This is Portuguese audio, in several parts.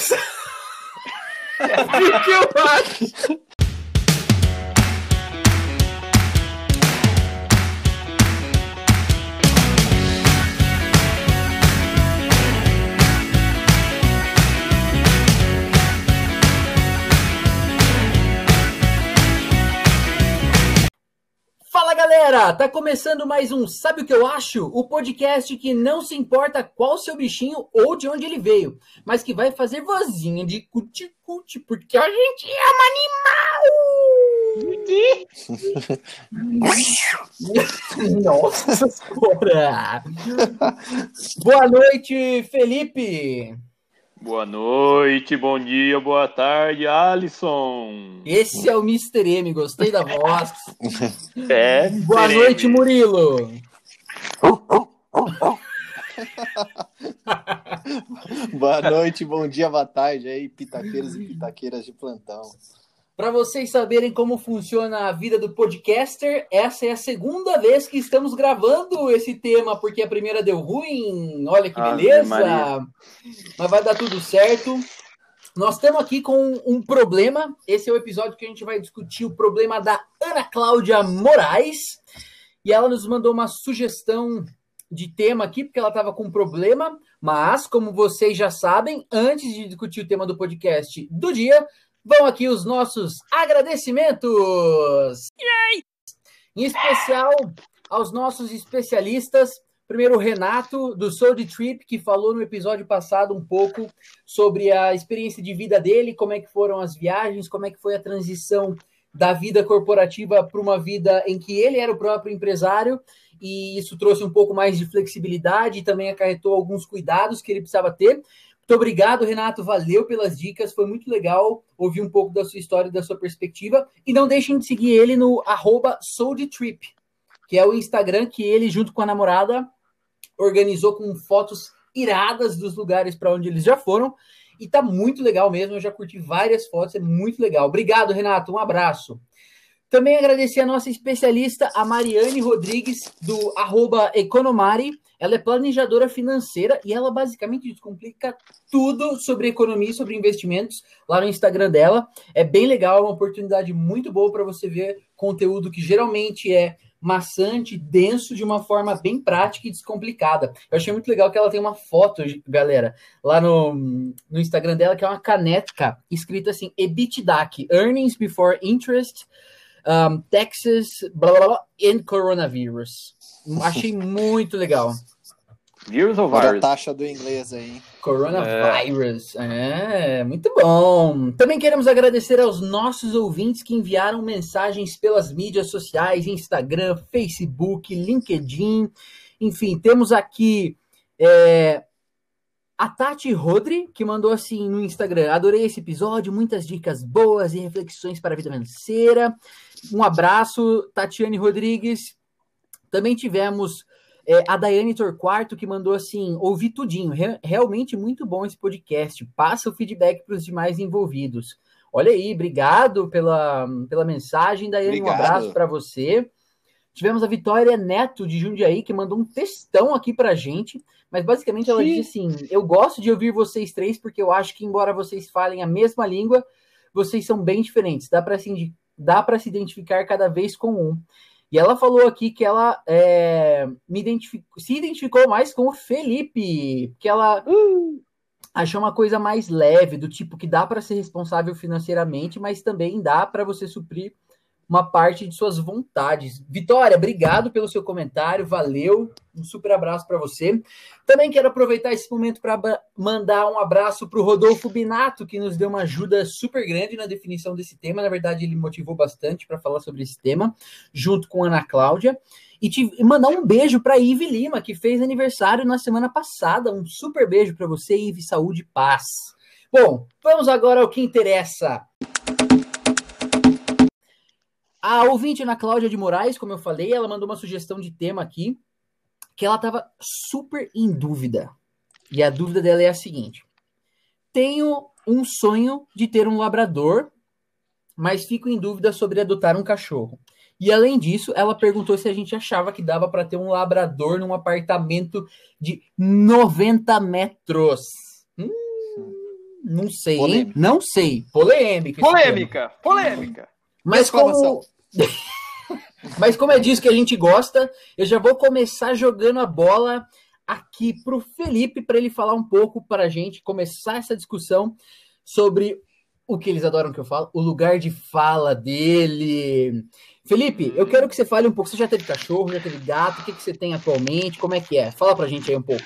sabe. o que eu acho? Galera, tá começando mais um Sabe o que eu acho? O podcast que não se importa qual seu bichinho ou de onde ele veio, mas que vai fazer vozinha de cuti-cuti, porque a gente é um animal! Nossa senhora! Boa noite, Felipe! Boa noite, bom dia, boa tarde, Alisson. Esse é o Mr. M, gostei da voz. É. Boa Mr. noite, M. Murilo. boa noite, bom dia, boa tarde aí, pitaqueiros e pitaqueiras de plantão. Para vocês saberem como funciona a vida do podcaster, essa é a segunda vez que estamos gravando esse tema, porque a primeira deu ruim. Olha que beleza! Mas vai dar tudo certo. Nós estamos aqui com um problema. Esse é o episódio que a gente vai discutir o problema da Ana Cláudia Moraes. E ela nos mandou uma sugestão de tema aqui, porque ela estava com um problema. Mas, como vocês já sabem, antes de discutir o tema do podcast do dia, vão aqui os nossos agradecimentos. Yay! Em especial aos nossos especialistas. Primeiro, o Renato, do Soul Trip, que falou no episódio passado um pouco sobre a experiência de vida dele, como é que foram as viagens, como é que foi a transição da vida corporativa para uma vida em que ele era o próprio empresário, e isso trouxe um pouco mais de flexibilidade e também acarretou alguns cuidados que ele precisava ter. Muito obrigado, Renato. Valeu pelas dicas. Foi muito legal ouvir um pouco da sua história e da sua perspectiva. E não deixem de seguir ele no arroba Trip, que é o Instagram que ele, junto com a namorada, organizou com fotos iradas dos lugares para onde eles já foram. E tá muito legal mesmo. Eu já curti várias fotos, é muito legal. Obrigado, Renato. Um abraço. Também agradecer a nossa especialista, a Mariane Rodrigues, do Economari. Ela é planejadora financeira e ela basicamente descomplica tudo sobre economia e sobre investimentos lá no Instagram dela. É bem legal, é uma oportunidade muito boa para você ver conteúdo que geralmente é maçante, denso, de uma forma bem prática e descomplicada. Eu achei muito legal que ela tem uma foto, galera, lá no, no Instagram dela, que é uma caneca escrita assim, EBITDAC, Earnings Before Interest, um, Texas, blá, blá, blá, and Coronavirus. Achei muito legal. Vírus ou vírus? a taxa do inglês aí. Coronavirus. É. é, muito bom. Também queremos agradecer aos nossos ouvintes que enviaram mensagens pelas mídias sociais, Instagram, Facebook, LinkedIn. Enfim, temos aqui é, a Tati Rodri, que mandou assim no Instagram: adorei esse episódio, muitas dicas boas e reflexões para a vida financeira. Um abraço, Tatiane Rodrigues. Também tivemos é, a Daiane Torquato, que mandou assim: ouvi tudinho, Re realmente muito bom esse podcast. Passa o feedback para os demais envolvidos. Olha aí, obrigado pela, pela mensagem, Daiane. Obrigado. Um abraço para você. Tivemos a Vitória Neto de Jundiaí, que mandou um textão aqui pra gente, mas basicamente ela Sim. disse assim: Eu gosto de ouvir vocês três, porque eu acho que, embora vocês falem a mesma língua, vocês são bem diferentes. Dá para se, dá se identificar cada vez com um. E ela falou aqui que ela é, me se identificou mais com o Felipe, que ela uh, achou uma coisa mais leve, do tipo que dá para ser responsável financeiramente, mas também dá para você suprir uma parte de suas vontades. Vitória, obrigado pelo seu comentário, valeu, um super abraço para você. Também quero aproveitar esse momento para mandar um abraço para o Rodolfo Binato, que nos deu uma ajuda super grande na definição desse tema. Na verdade, ele motivou bastante para falar sobre esse tema, junto com Ana Cláudia. E te mandar um beijo para Ive Lima, que fez aniversário na semana passada. Um super beijo para você, Ive, saúde e paz. Bom, vamos agora ao que interessa. A ouvinte Ana Cláudia de Moraes, como eu falei, ela mandou uma sugestão de tema aqui, que ela estava super em dúvida. E a dúvida dela é a seguinte: Tenho um sonho de ter um labrador, mas fico em dúvida sobre adotar um cachorro. E além disso, ela perguntou se a gente achava que dava para ter um labrador num apartamento de 90 metros. Hum, não sei, hein? Polêmica. Não sei. Polêmica. Polêmica, polêmica. Mas como, mas como é disso que a gente gosta, eu já vou começar jogando a bola aqui pro Felipe para ele falar um pouco para a gente começar essa discussão sobre o que eles adoram que eu falo, o lugar de fala dele. Felipe, eu quero que você fale um pouco. Você já teve cachorro, já teve gato? O que, que você tem atualmente? Como é que é? Fala pra gente aí um pouco.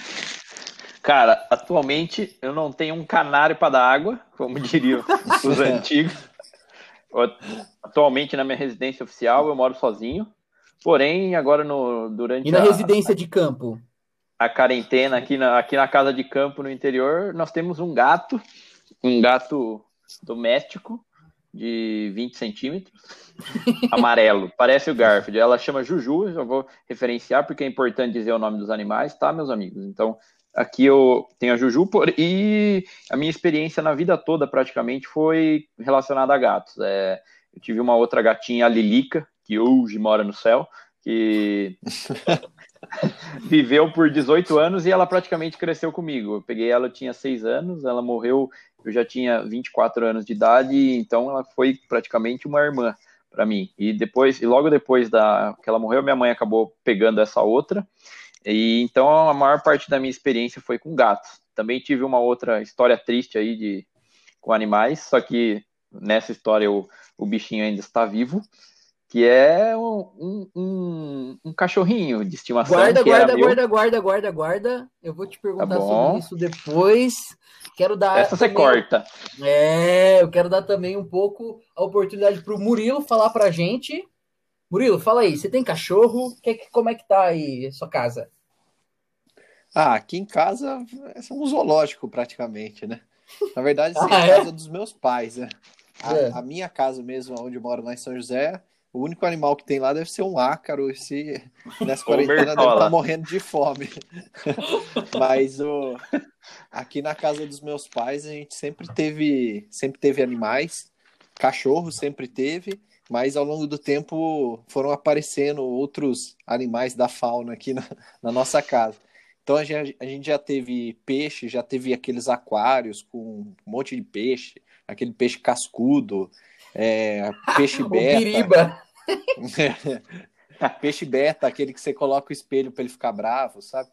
Cara, atualmente eu não tenho um canário para dar água, como diriam os antigos. Atualmente na minha residência oficial eu moro sozinho. Porém, agora no, durante E na a, residência de campo? a quarentena aqui na, aqui na casa de campo no interior, nós temos um gato, um gato doméstico de 20 centímetros, amarelo, parece o Garfield. Ela chama Juju, eu vou referenciar porque é importante dizer o nome dos animais, tá, meus amigos? Então, aqui eu tenho a Juju por... e a minha experiência na vida toda praticamente foi relacionada a gatos. É, eu tive uma outra gatinha, a Lilica, que hoje mora no céu, que viveu por 18 anos e ela praticamente cresceu comigo. Eu peguei ela, eu tinha 6 anos, ela morreu, eu já tinha 24 anos de idade, então ela foi praticamente uma irmã para mim. E depois, e logo depois da que ela morreu, minha mãe acabou pegando essa outra. E então a maior parte da minha experiência foi com gatos. Também tive uma outra história triste aí de com animais, só que nessa história o, o bichinho ainda está vivo que é um, um, um, cachorrinho de estimação. Guarda, era guarda, meu. guarda, guarda, guarda, guarda. Eu vou te perguntar Tá sobre isso depois. Quero dar. Essa você também- corta. É, eu quero dar também um pouco a oportunidade para o Murilo falar pra gente. Murilo, fala aí, você tem cachorro? Que, como é que tá aí a sua casa? Ah, aqui em casa é um zoológico praticamente, né? Na verdade, sim, Ah, a é? casa dos meus pais, né? A, É. a minha casa mesmo, onde eu moro lá em São José, o único animal que tem lá deve ser um ácaro. Esse, nessa quarentena deve estar morrendo de fome. Mas o, aqui na casa dos meus pais, a gente sempre teve, sempre teve animais. Cachorro sempre teve, mas ao longo do tempo foram aparecendo outros animais da fauna aqui na, na nossa casa. Então a gente, a gente já teve peixe, já teve aqueles aquários com um monte de peixe, aquele peixe cascudo, é, peixe beta. Biriba. Peixe beta, aquele que você coloca o espelho para ele ficar bravo, sabe?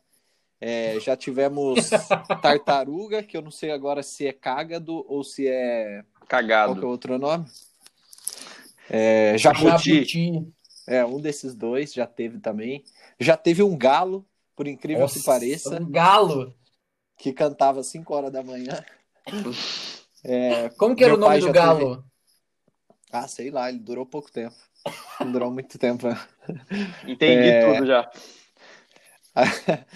É, já tivemos tartaruga, que eu não sei agora se é cágado ou se é. Qual que é Cagado. o outro nome? É, jabuti. Jabuti. É, um desses dois já teve também. Já teve um galo, por incrível que Nossa, pareça, Um galo. que cantava às 5 horas da manhã. É, Como que era o nome do galo? ah, sei lá, ele durou pouco tempo. Não durou muito tempo. né? Entendi É. tudo já.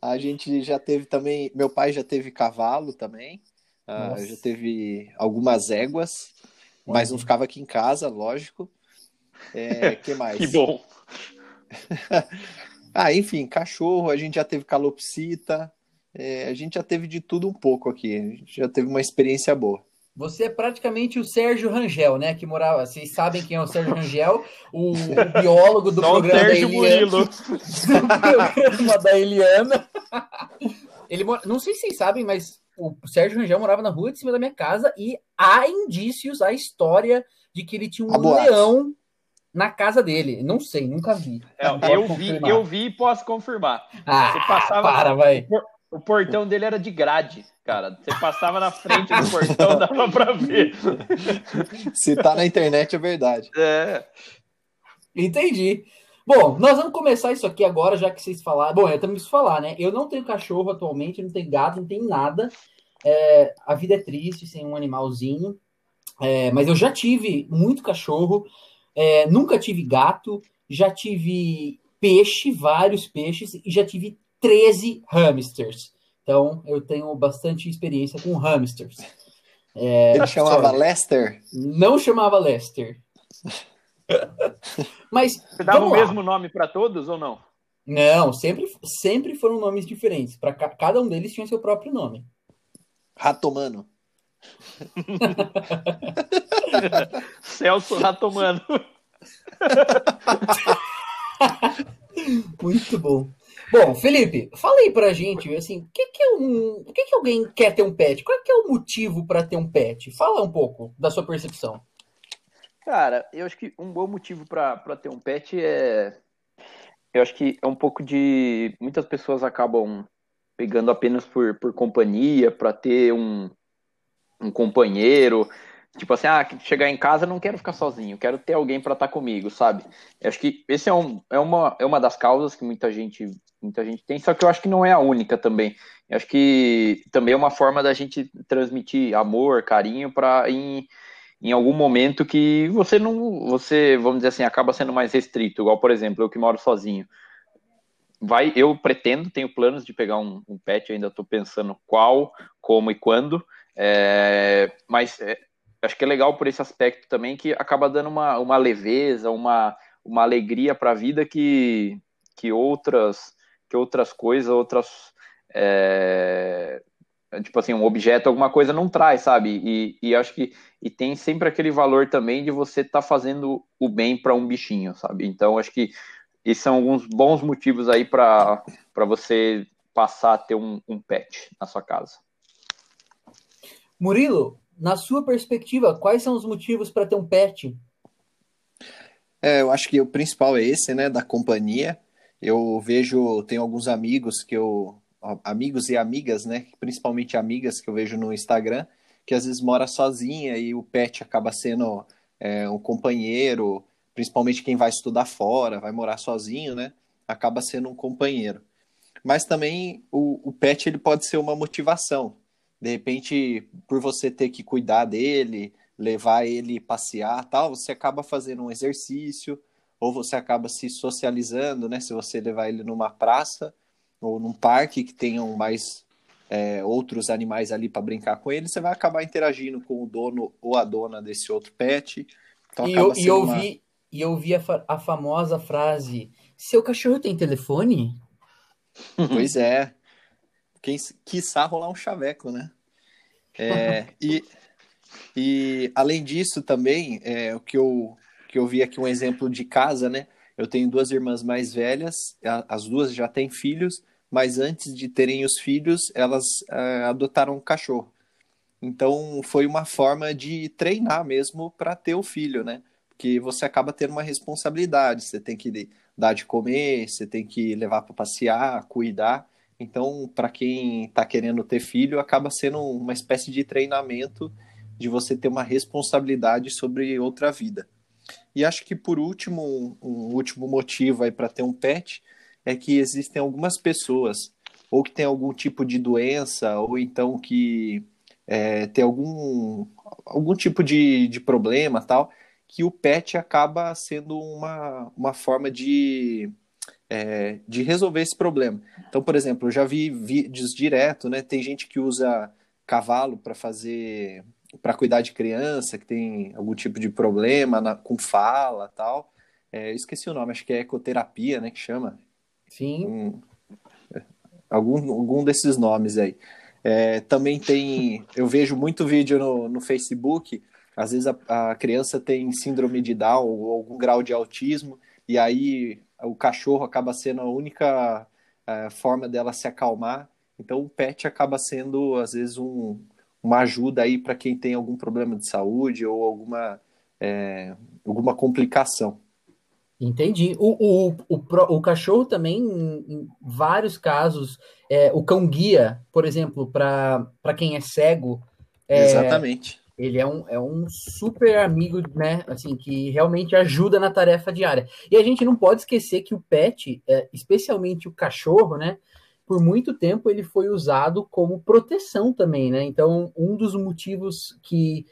A gente já teve também. Meu pai já teve cavalo também. Ah, já teve algumas éguas, mas não ficava aqui em casa, lógico. É, que mais? Que bom. Ah, enfim, cachorro, a gente já teve calopsita, é, a gente já teve de tudo um pouco aqui. A gente já teve uma experiência boa. Você é praticamente o Sérgio Rangel, né? Que morava. Vocês sabem quem é o Sérgio Rangel, o, o biólogo do Só o programa da Sérgio Eliana. Murilo. do programa da Eliana. Ele mora- não sei se vocês sabem, mas o Sérgio Rangel morava na rua de cima da minha casa e há indícios, há história de que ele tinha um leão na casa dele. Não sei, nunca vi. É, eu vi, eu vi e posso confirmar. Ah, Você passava- para, vai. O portão dele era de grade, cara. Você passava na frente do portão, dava pra ver. Se tá na internet é verdade. É. Entendi. Bom, nós vamos começar isso aqui agora, já que vocês falaram. Bom, eu também preciso falar, né? Eu não tenho cachorro atualmente, não tenho gato, não tenho nada. É, a vida é triste sem um animalzinho. É, mas eu já tive muito cachorro, é, nunca tive gato, já tive peixe, vários peixes, e já tive 13 hamsters. Então, eu tenho bastante experiência com hamsters. É, Ele chamava Lester. Não chamava Lester. Mas Você dava o mesmo nome pra todos ou não? Não, sempre, sempre foram nomes diferentes. Para cada um deles tinha seu próprio nome. Ratomano. Celso Ratomano. Muito bom. Bom, Felipe, fala aí pra gente, assim, o que, que é um, que, que alguém quer ter um pet? Qual que é o motivo para ter um pet? Fala um pouco da sua percepção. Cara, eu acho que um bom motivo para ter um pet é, eu acho que é um pouco de muitas pessoas acabam pegando apenas por, por companhia, para ter um, um companheiro, Tipo assim, ah, chegar em casa não quero ficar sozinho, quero ter alguém para estar tá comigo, sabe? Eu acho que esse é, um, é, uma, é uma das causas que muita gente, muita gente tem, só que eu acho que não é a única também. Eu acho que também é uma forma da gente transmitir amor, carinho para em, em algum momento que você não, você, vamos dizer assim, acaba sendo mais restrito, igual, por exemplo, eu que moro sozinho. Vai, eu pretendo, tenho planos de pegar um, um pet, ainda estou pensando qual, como e quando, é, mas é, acho que é legal por esse aspecto também, que acaba dando uma, uma leveza, uma, uma alegria para a vida que, que outras que outras coisas, outras é, tipo assim, um objeto, alguma coisa não traz, sabe? E, e acho que e tem sempre aquele valor também de você estar tá fazendo o bem para um bichinho, sabe? Então acho que esses são alguns bons motivos aí para você passar a ter um, um pet na sua casa. Murilo, na sua perspectiva, quais são os motivos para ter um pet? É, eu acho que o principal é esse, né, da companhia. Eu vejo, tenho alguns amigos que eu, amigos e amigas, né, principalmente amigas que eu vejo no Instagram, que às vezes mora sozinha e o pet acaba sendo é, um companheiro, principalmente quem vai estudar fora, vai morar sozinho, né, acaba sendo um companheiro. Mas também o, o pet ele pode ser uma motivação de repente, por você ter que cuidar dele, levar ele passear, tal, você acaba fazendo um exercício ou você acaba se socializando, né? Se você levar ele numa praça ou num parque que tenham mais é, outros animais ali para brincar com ele, você vai acabar interagindo com o dono ou a dona desse outro pet. Então, e, eu, e eu uma... vi, e eu vi a, fa a famosa frase: seu cachorro tem telefone? Pois é quem quiçá rolar um chaveco, né? É, e, e além disso também, é, o que eu, que eu vi aqui um exemplo de casa, né? Eu tenho duas irmãs mais velhas, as duas já têm filhos, mas antes de terem os filhos, elas é, adotaram um cachorro. Então foi uma forma de treinar mesmo para ter o filho, né? Porque você acaba tendo uma responsabilidade, você tem que dar de comer, você tem que levar para passear, cuidar. Então, para quem está querendo ter filho, acaba sendo uma espécie de treinamento de você ter uma responsabilidade sobre outra vida. E acho que por último, um último motivo aí para ter um pet é que existem algumas pessoas ou que tem algum tipo de doença ou então que é, tem algum algum tipo de, de problema tal que o pet acaba sendo uma, uma forma de é, de resolver esse problema. Então, por exemplo, eu já vi vídeos direto, né? Tem gente que usa cavalo para fazer, para cuidar de criança que tem algum tipo de problema na, com fala, tal. É, esqueci o nome, acho que é ecoterapia, né? Que chama. Sim. Um, algum, algum desses nomes aí. É, também tem, eu vejo muito vídeo no, no Facebook. Às vezes a, a criança tem síndrome de Down ou algum grau de autismo e aí o cachorro acaba sendo a única é, forma dela se acalmar. Então o pet acaba sendo, às vezes, um, uma ajuda aí para quem tem algum problema de saúde ou alguma, é, alguma complicação. Entendi. O, o, o, o, cachorro também, em vários casos, é, o cão guia, por exemplo, para quem é cego. É, Exatamente ele é um, é um super amigo, né? Assim, que realmente ajuda na tarefa diária. E a gente não pode esquecer que o pet, é, especialmente o cachorro, né? Por muito tempo ele foi usado como proteção também, né? Então, um dos motivos que,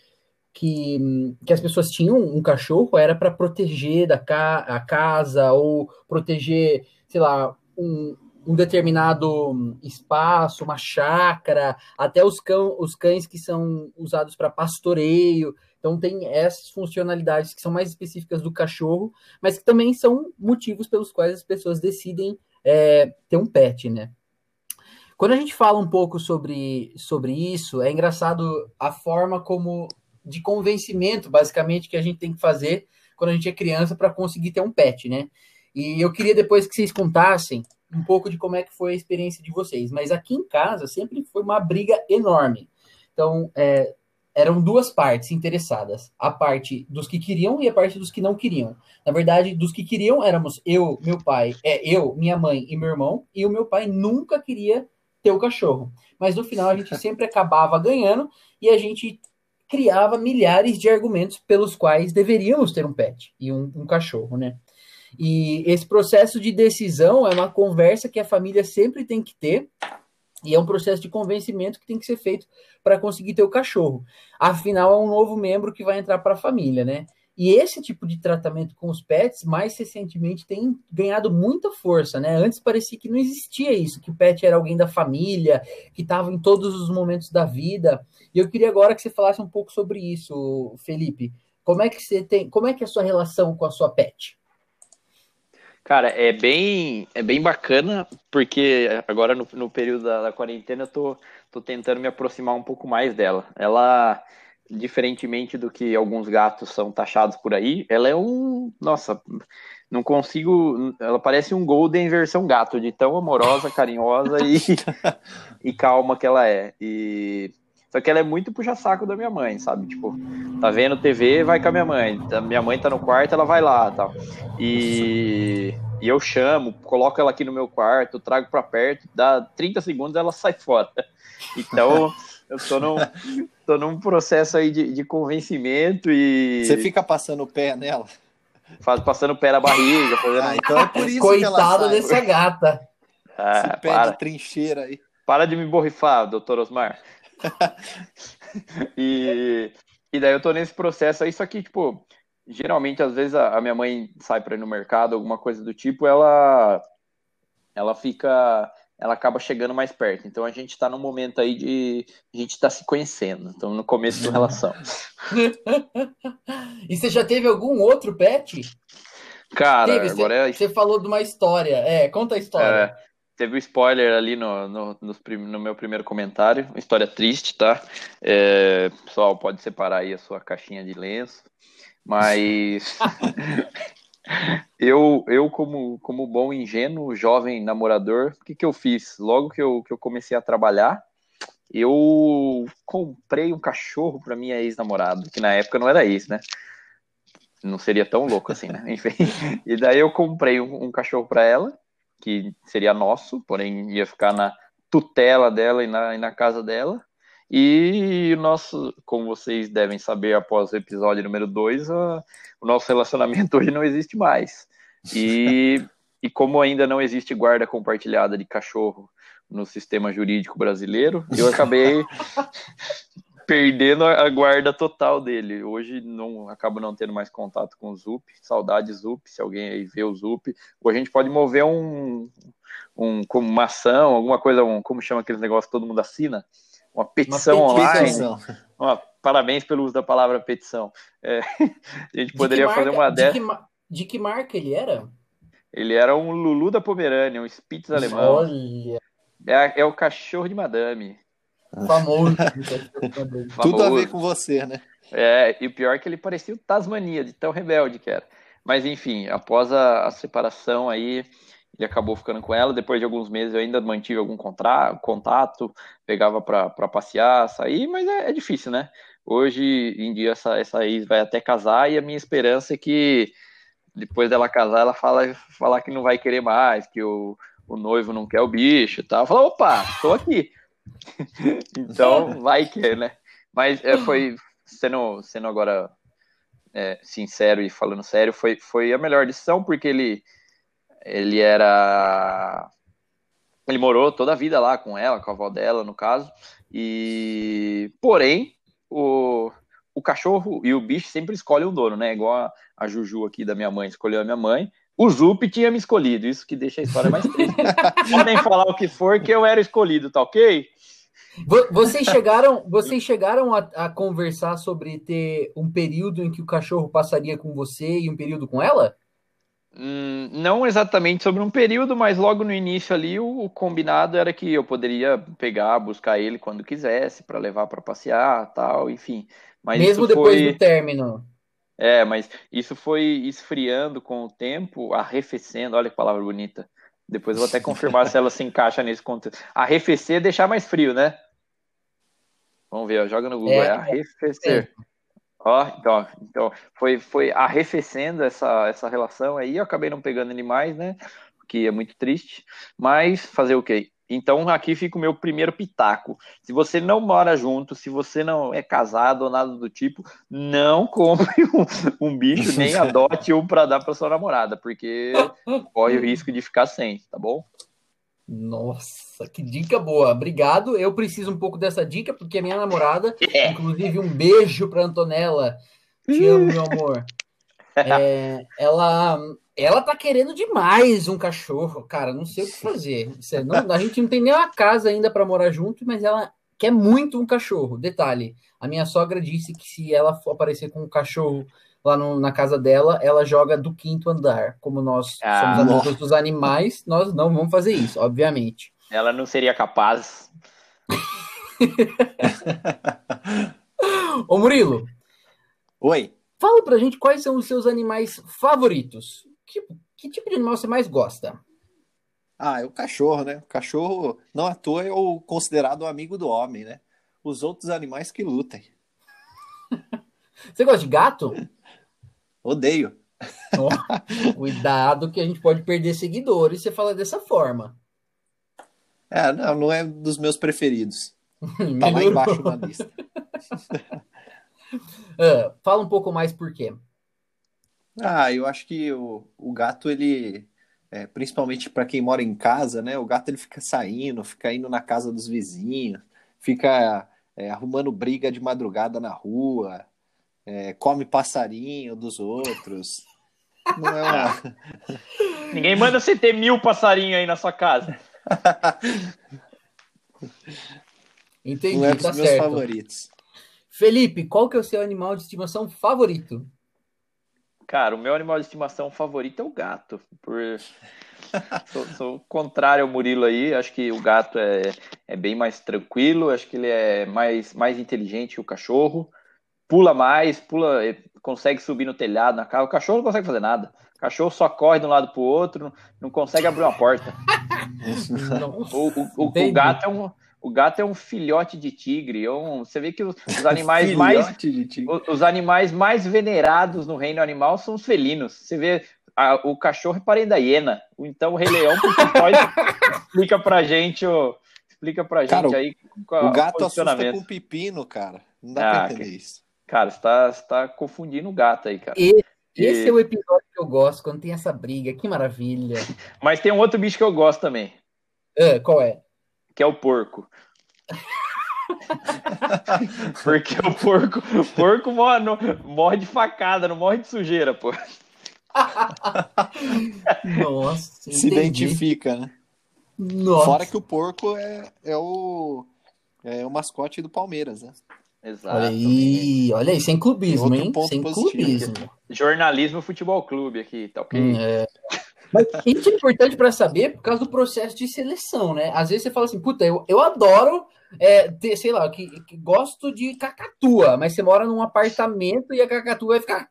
que, que as pessoas tinham um cachorro era para proteger da ca a casa ou proteger, sei lá, um, um determinado espaço, uma chácara, até os, cão, os cães que são usados para pastoreio. Então tem essas funcionalidades que são mais específicas do cachorro, mas que também são motivos pelos quais as pessoas decidem é, ter um pet, né? Quando a gente fala um pouco sobre, sobre isso, é engraçado a forma como de convencimento, basicamente, que a gente tem que fazer quando a gente é criança para conseguir ter um pet, né? E eu queria depois que vocês contassem um pouco de como é que foi a experiência de vocês. Mas aqui em casa sempre foi uma briga enorme. Então, é, eram duas partes interessadas: a parte dos que queriam e a parte dos que não queriam. Na verdade, dos que queriam éramos eu, meu pai, é eu, minha mãe e meu irmão, e o meu pai nunca queria ter o cachorro. Mas no final a gente sempre acabava ganhando e a gente criava milhares de argumentos pelos quais deveríamos ter um pet e um, um cachorro, né? E esse processo de decisão é uma conversa que a família sempre tem que ter e é um processo de convencimento que tem que ser feito para conseguir ter o cachorro. Afinal, é um novo membro que vai entrar para a família, né? E esse tipo de tratamento com os pets, mais recentemente, tem ganhado muita força, né? Antes parecia que não existia isso, que o pet era alguém da família, que estava em todos os momentos da vida. E eu queria agora que você falasse um pouco sobre isso, Felipe. Como é que você tem, como é que é a sua relação com a sua pet? Cara, é bem, é bem bacana, porque agora no, no período da, da, quarentena eu tô, tô tentando me aproximar um pouco mais dela. Ela, diferentemente do que alguns gatos são taxados por aí, ela é um. Nossa, não consigo. Ela parece um Golden versão gato, de tão amorosa, carinhosa e, e calma que ela é. E só que ela é muito puxa-saco da minha mãe, sabe? Tipo, tá vendo TV, vai com a minha mãe. Minha mãe tá no quarto, ela vai lá tal. E, e eu chamo, coloco ela aqui no meu quarto, trago pra perto, dá 30 segundos ela sai fora. Então, eu tô num, tô num processo aí de, de convencimento e. Você fica passando o pé nela? Faz, passando o pé na barriga. Fazendo... Ah, então é por isso Coitada dessa gata. Ah, Esse pé para. de trincheira aí. Para de me borrifar, doutor Osmar. e, e daí eu tô nesse processo aí, só que, tipo, geralmente, às vezes, a, a minha mãe sai para ir no mercado, alguma coisa do tipo, ela, ela fica ela acaba chegando mais perto. Então a gente está num momento aí de a gente está se conhecendo. Então no começo da relação. e você já teve algum outro pet? Cara, teve, agora você, é... você falou de uma história. É, conta a história. É, teve um spoiler ali no, no, no, no, meu primeiro comentário, uma história triste, tá? É, pessoal, pode separar aí a sua caixinha de lenço, mas eu, eu como, como bom ingênuo, jovem namorador, o que, que eu fiz? Logo que eu, que eu comecei a trabalhar, eu comprei um cachorro para minha ex-namorada, que na época não era ex, né? Não seria tão louco assim, né? Enfim. E daí eu comprei um, um cachorro para ela, que seria nosso, porém ia ficar na tutela dela e na, e na casa dela. E o nosso, como vocês devem saber após o episódio número 2, o nosso relacionamento hoje não existe mais. E, e como ainda não existe guarda compartilhada de cachorro no sistema jurídico brasileiro, eu acabei perdendo a guarda total dele. Hoje não acabo não tendo mais contato com o Zup. Saudade Zup, se alguém aí vê o Zup. Ou a gente pode mover um, um como uma ação, alguma coisa, um, como chama aquele negócio que todo mundo assina? Uma petição uma online. Uma, parabéns pelo uso da palavra petição. É, a gente poderia marca, fazer uma dessas. De, de que marca ele era? Ele era um Lulu da Pomerânia, um Spitz alemão. Olha. É, é o cachorro de madame. Famoso. Tudo a ver com você, né? É, e o pior é que ele parecia o Tasmania, de tão rebelde que era. Mas enfim, após a, a separação aí, ele acabou ficando com ela. Depois de alguns meses eu ainda mantive algum contra, contato, pegava para passear, sair, mas é, é, difícil, né? Hoje em dia essa, essa ex vai até casar e a minha esperança é que depois dela casar ela fala falar que não vai querer mais, que o, o noivo não quer o bicho e tal. Fala, opa, estou aqui. então, vai que, né? Mas é, foi, sendo, sendo agora é, sincero e falando sério, foi, foi a melhor decisão, porque ele, ele era. Ele morou toda a vida lá com ela, com a avó dela, no caso. E, porém, o, o cachorro e o bicho sempre escolhem um dono, né? Igual a, a Juju aqui da minha mãe escolheu a minha mãe. O Zup tinha me escolhido, isso que deixa a história mais triste. Podem falar o que for, que eu era escolhido, tá ok? Vocês chegaram, vocês chegaram a, a, conversar sobre ter um período em que o cachorro passaria com você e um período com ela? Hum, não exatamente sobre um período, mas logo no início ali o, o combinado era que eu poderia pegar, buscar ele quando quisesse para levar para passear, tal, enfim. Mas Mesmo depois foi... do término. É, mas isso foi esfriando com o tempo, arrefecendo, olha que palavra bonita, Depois eu vou até confirmar se ela se encaixa nesse contexto. Arrefecer é deixar mais frio, né? Vamos ver, ó, joga no Google, é, é arrefecer. É. Ó, então, então foi, foi arrefecendo essa, essa relação aí, eu acabei não pegando animais, né? Que é muito triste, mas fazer o quê? Então aqui fica o meu primeiro pitaco. Se você não mora junto, se você não é casado ou nada do tipo, não compre um, um bicho, nem adote um para dar para sua namorada, porque corre o risco de ficar sem, tá bom? Nossa, que dica boa. Obrigado. Eu preciso um pouco dessa dica, porque a minha namorada, é. inclusive um beijo para Antonella. Te amo, meu amor. É, ela, ela tá querendo demais um cachorro, cara. Não sei o que fazer. Não, a gente não tem nem uma casa ainda para morar junto, mas ela quer muito um cachorro. Detalhe: a minha sogra disse que se ela for aparecer com um cachorro lá no, na casa dela, ela joga do quinto andar. Como nós ah, somos adultos dos animais, nós não vamos fazer isso, obviamente. Ela não seria capaz. Ô Murilo. Oi. Fala pra gente quais são os seus animais favoritos. Que, que tipo de animal você mais gosta? Ah, é o cachorro, né? O cachorro, não à toa, é o considerado um amigo do homem, né? Os outros animais que lutem. você gosta de gato? Odeio. Oh, cuidado que a gente pode perder seguidores se você fala dessa forma. É, não, não é dos meus preferidos. tá lá embaixo na lista. uh, fala um pouco mais por quê. Ah, eu acho que o, o gato, ele, é, principalmente para quem mora em casa, né? O gato ele fica saindo, fica indo na casa dos vizinhos, fica é, arrumando briga de madrugada na rua, é, come passarinho dos outros. Não é uma... Ninguém manda você ter mil passarinhos aí na sua casa. Entendi, Não é dos tá meus certo. favoritos. Felipe, qual que é o seu animal de estimação favorito? Cara, o meu animal de estimação favorito é o gato. Por... sou, sou contrário ao Murilo aí. Acho que o gato é, é bem mais tranquilo. Acho que ele é mais, mais inteligente que o cachorro pula mais, pula, consegue subir no telhado, na casa. O cachorro não consegue fazer nada. O cachorro só corre de um lado para o outro, não consegue abrir uma porta. o, o, o, o, gato é um, o gato é um filhote de tigre. É um, você vê que os, os animais mais os, os, animais mais venerados no reino animal são os felinos. Você vê a, o cachorro é parente da hiena. Então o Rei Leão explica pra gente o explica pra gente cara, aí o gato assusta com pepino, cara. Não dá ah, pra entender isso. Cara, você tá, você tá confundindo o gato aí, cara. E, esse e... é o episódio que eu gosto, quando tem essa briga. Que maravilha. Mas tem um outro bicho que eu gosto também. É, qual é? Que é o porco. Porque o porco, o porco morre, morre de facada, não morre de sujeira, pô. Nossa, se identifica, né? Nossa. Fora que o porco é, é o é o mascote do Palmeiras, né? Exato. Olha aí, olha aí, sem clubismo, hein? Sem clubismo. Jornalismo Futebol Clube aqui, tá ok? Hum, é. Mas isso é importante para saber por causa do processo de seleção, né? Às vezes você fala assim, puta, eu, eu adoro é, ter, sei lá, que, que, gosto de cacatua, mas você mora num apartamento e a cacatua vai ficar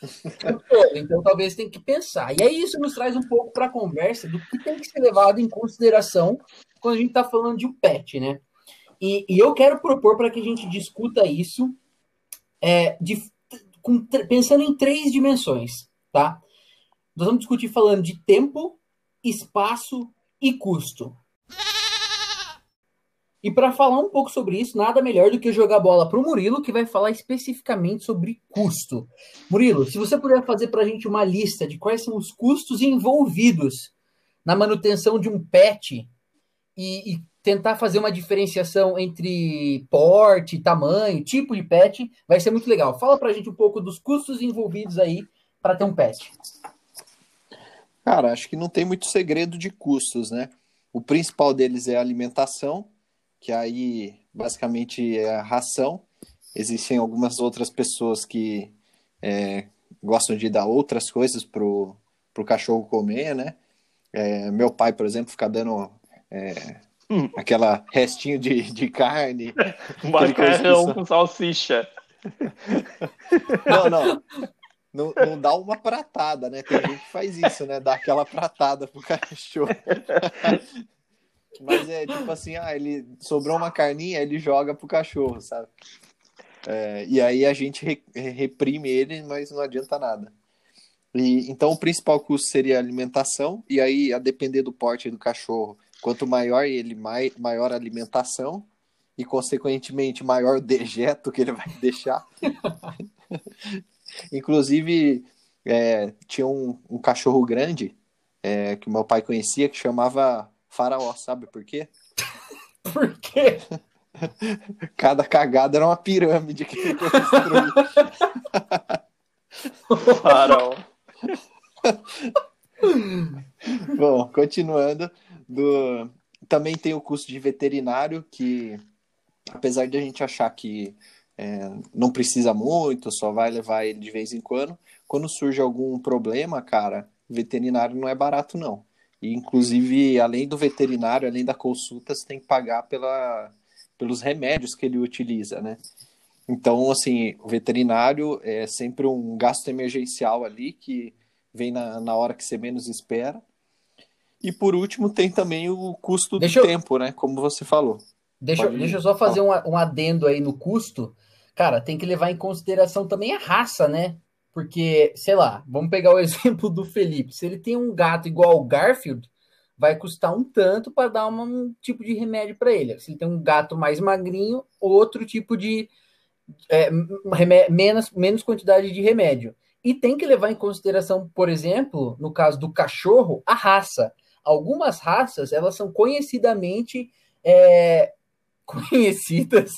então talvez tem que pensar. E aí isso nos traz um pouco para a conversa do que tem que ser levado em consideração quando a gente está falando de um pet, né? E, e eu quero propor para que a gente discuta isso é, de, com, pensando em três dimensões, tá? Nós vamos discutir falando de tempo, espaço e custo. E para falar um pouco sobre isso, nada melhor do que jogar bola para o Murilo, que vai falar especificamente sobre custo. Murilo, se você puder fazer para a gente uma lista de quais são os custos envolvidos na manutenção de um pet e, e tentar fazer uma diferenciação entre porte, tamanho, tipo de pet, vai ser muito legal. Fala pra gente um pouco dos custos envolvidos aí para ter um pet. Cara, acho que não tem muito segredo de custos, né? O principal deles é a alimentação, que aí basicamente é a ração. Existem algumas outras pessoas que é, gostam de dar outras coisas pro, pro cachorro comer, né? É, meu pai, por exemplo, fica dando é, Aquela restinho de, de carne. Macarrão com salsicha. Não, não. não, não dá uma pratada, né? Tem gente que faz isso, né? Dá aquela pratada pro cachorro. Mas é tipo assim, ah, ele sobrou uma carninha, ele joga pro cachorro, sabe? É, e aí a gente re, reprime ele, mas não adianta nada. E, então o principal custo seria a alimentação, e aí, a depender do porte do cachorro, quanto maior ele, mai, maior a alimentação, e consequentemente maior o dejeto que ele vai deixar. Inclusive, é, tinha um, um, cachorro grande é, que meu pai conhecia que chamava Faraó, sabe por quê? por quê? Cada cagada era uma pirâmide que ele construiu. Faraó. Bom, continuando, do... também tem o custo de veterinário, que apesar de a gente achar que é, não precisa muito, só vai levar ele de vez em quando, quando surge algum problema, cara, veterinário não é barato, não. E, inclusive, além do veterinário, além da consulta, você tem que pagar pela, pelos remédios que ele utiliza, né? Então, assim, o veterinário é sempre um gasto emergencial ali que vem na, na hora que você menos espera. E por último, tem também o custo deixa do eu... tempo, né? Como você falou. Deixa, Pode... deixa eu só fazer um, um adendo aí no custo. Cara, tem que levar em consideração também a raça, né? Porque, sei lá, vamos pegar o exemplo do Felipe. Se ele tem um gato igual ao Garfield, vai custar um tanto para dar um tipo de remédio para ele. Se ele tem um gato mais magrinho, outro tipo de. É, menos, menos quantidade de remédio. E tem que levar em consideração, por exemplo, no caso do cachorro, a raça. Algumas raças, elas são conhecidamente é, conhecidas.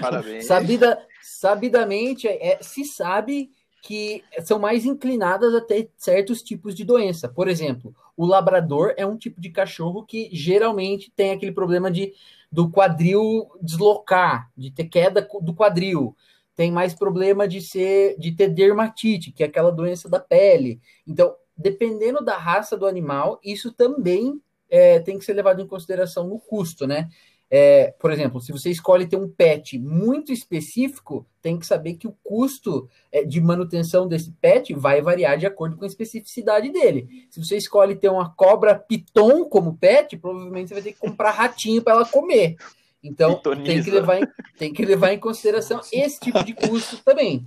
Parabéns. Sabida, sabidamente, é, se sabe que são mais inclinadas a ter certos tipos de doença. Por exemplo, o labrador é um tipo de cachorro que geralmente tem aquele problema de do quadril deslocar, de ter queda do quadril. Tem mais problema de ser de ter dermatite, que é aquela doença da pele. Então, dependendo da raça do animal, isso também é, tem que ser levado em consideração no custo, né? É, por exemplo, se você escolhe ter um pet muito específico, tem que saber que o custo é, de manutenção desse pet vai variar de acordo com a especificidade dele. Se você escolhe ter uma cobra piton como pet, provavelmente você vai ter que comprar ratinho para ela comer. Então, tem que, levar em, tem que levar em consideração esse tipo de custo também.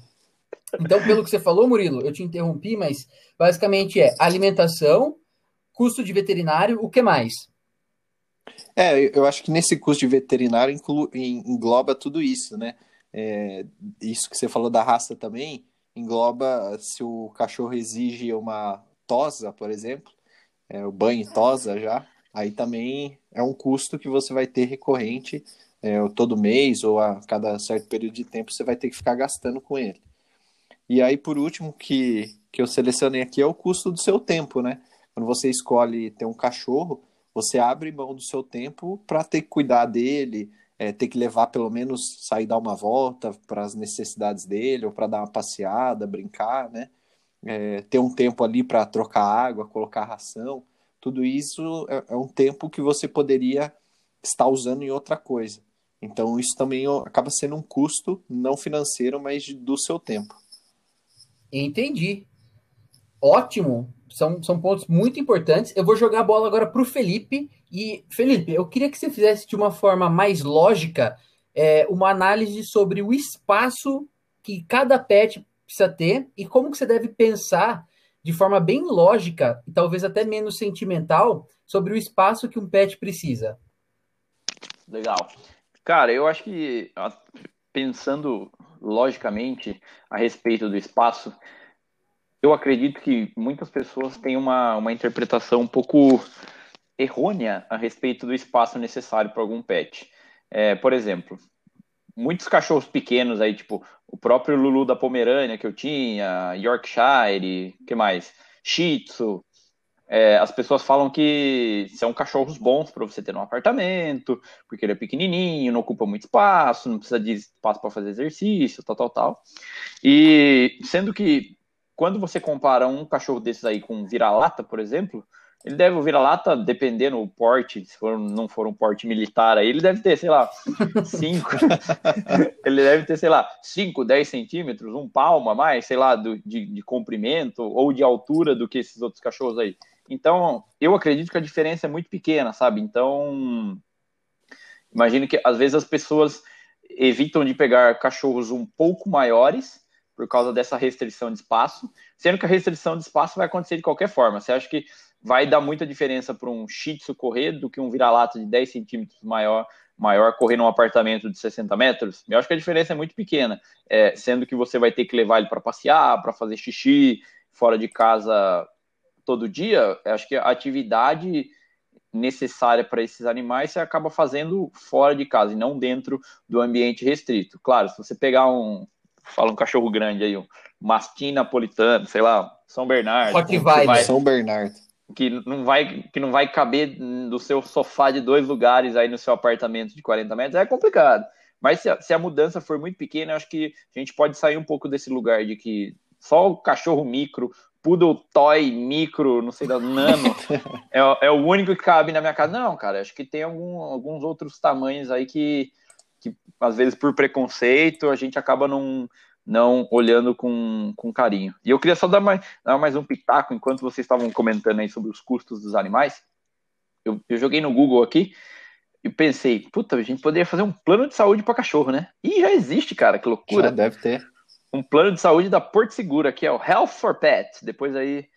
Então, pelo que você falou, Murilo, eu te interrompi, mas basicamente é alimentação, custo de veterinário, o que mais? É, eu acho que nesse curso de veterinário inclu, engloba tudo isso, né? É, isso que você falou da raça também engloba se o cachorro exige uma tosa, por exemplo, é, o banho tosa já, aí também é um custo que você vai ter recorrente é, todo mês ou a cada certo período de tempo você vai ter que ficar gastando com ele. E aí, por último, que, que eu selecionei aqui é o custo do seu tempo, né? Quando você escolhe ter um cachorro, você abre mão do seu tempo para ter que cuidar dele, é, ter que levar pelo menos sair dar uma volta para as necessidades dele ou para dar uma passeada, brincar, né? É, ter um tempo ali para trocar água, colocar ração, tudo isso é, é, um tempo que você poderia estar usando em outra coisa. Então isso também acaba sendo um custo não financeiro, mas do seu tempo. Entendi. Ótimo são, são pontos muito importantes. Eu vou jogar a bola agora para o Felipe. E, Felipe, eu queria que você fizesse de uma forma mais lógica é, uma análise sobre o espaço que cada pet precisa ter e como que você deve pensar de forma bem lógica e talvez até menos sentimental sobre o espaço que um pet precisa. Legal. Cara, eu acho que pensando logicamente a respeito do espaço, eu acredito que muitas pessoas têm uma, uma interpretação um pouco errônea a respeito do espaço necessário para algum pet. É, por exemplo, muitos cachorros pequenos aí, tipo o próprio Lulu da Pomerânia que eu tinha, Yorkshire, que mais? Shih Tzu. É, as pessoas falam que são cachorros bons para você ter um apartamento, porque ele é pequenininho, não ocupa muito espaço, não precisa de espaço para fazer exercício, tal, tal, tal. E sendo que quando você compara um cachorro desses aí com um vira-lata, por exemplo, ele deve, o vira-lata, dependendo do porte, se for, não for um porte militar aí, ele deve ter, sei lá, 5. ele deve ter, sei lá, 5, 10 centímetros, um palmo a mais, sei lá, do, de, de comprimento ou de altura do que esses outros cachorros aí. Então, eu acredito que a diferença é muito pequena, sabe? Então, imagino que às vezes as pessoas evitam de pegar cachorros um pouco maiores por causa dessa restrição de espaço, sendo que a restrição de espaço vai acontecer de qualquer forma. Você acha que vai dar muita diferença para um Shih Tzu correr do que um vira-lata de 10 centímetros maior, maior correr num apartamento de 60 metros? Eu acho que a diferença é muito pequena, é, sendo que você vai ter que levar ele para passear, para fazer xixi, fora de casa todo dia. Acho que a atividade necessária para esses animais você acaba fazendo fora de casa e não dentro do ambiente restrito. Claro, se você pegar um, fala um cachorro grande aí, um mastim napolitano, sei lá, São Bernardo, Só que vai, vai, São Bernardo, que não vai que não vai caber do seu sofá de dois lugares aí no seu apartamento de 40 metros, é complicado. Mas se a, se a mudança for muito pequena, eu acho que a gente pode sair um pouco desse lugar de que só o cachorro micro, poodle toy micro, não sei da nano, é, é, o único que cabe na minha casa. Não, cara, acho que tem algum, alguns outros tamanhos aí que, que, às vezes, por preconceito, a gente acaba não, não olhando com, com carinho. E eu queria só dar mais, dar mais um pitaco enquanto vocês estavam comentando aí sobre os custos dos animais. Eu, eu joguei no Google aqui e pensei, puta, a gente poderia fazer um plano de saúde para cachorro, né? E já existe, cara, que loucura. Já deve ter. Um plano de saúde da Porto Seguro, que é o Health for Pet. Depois aí,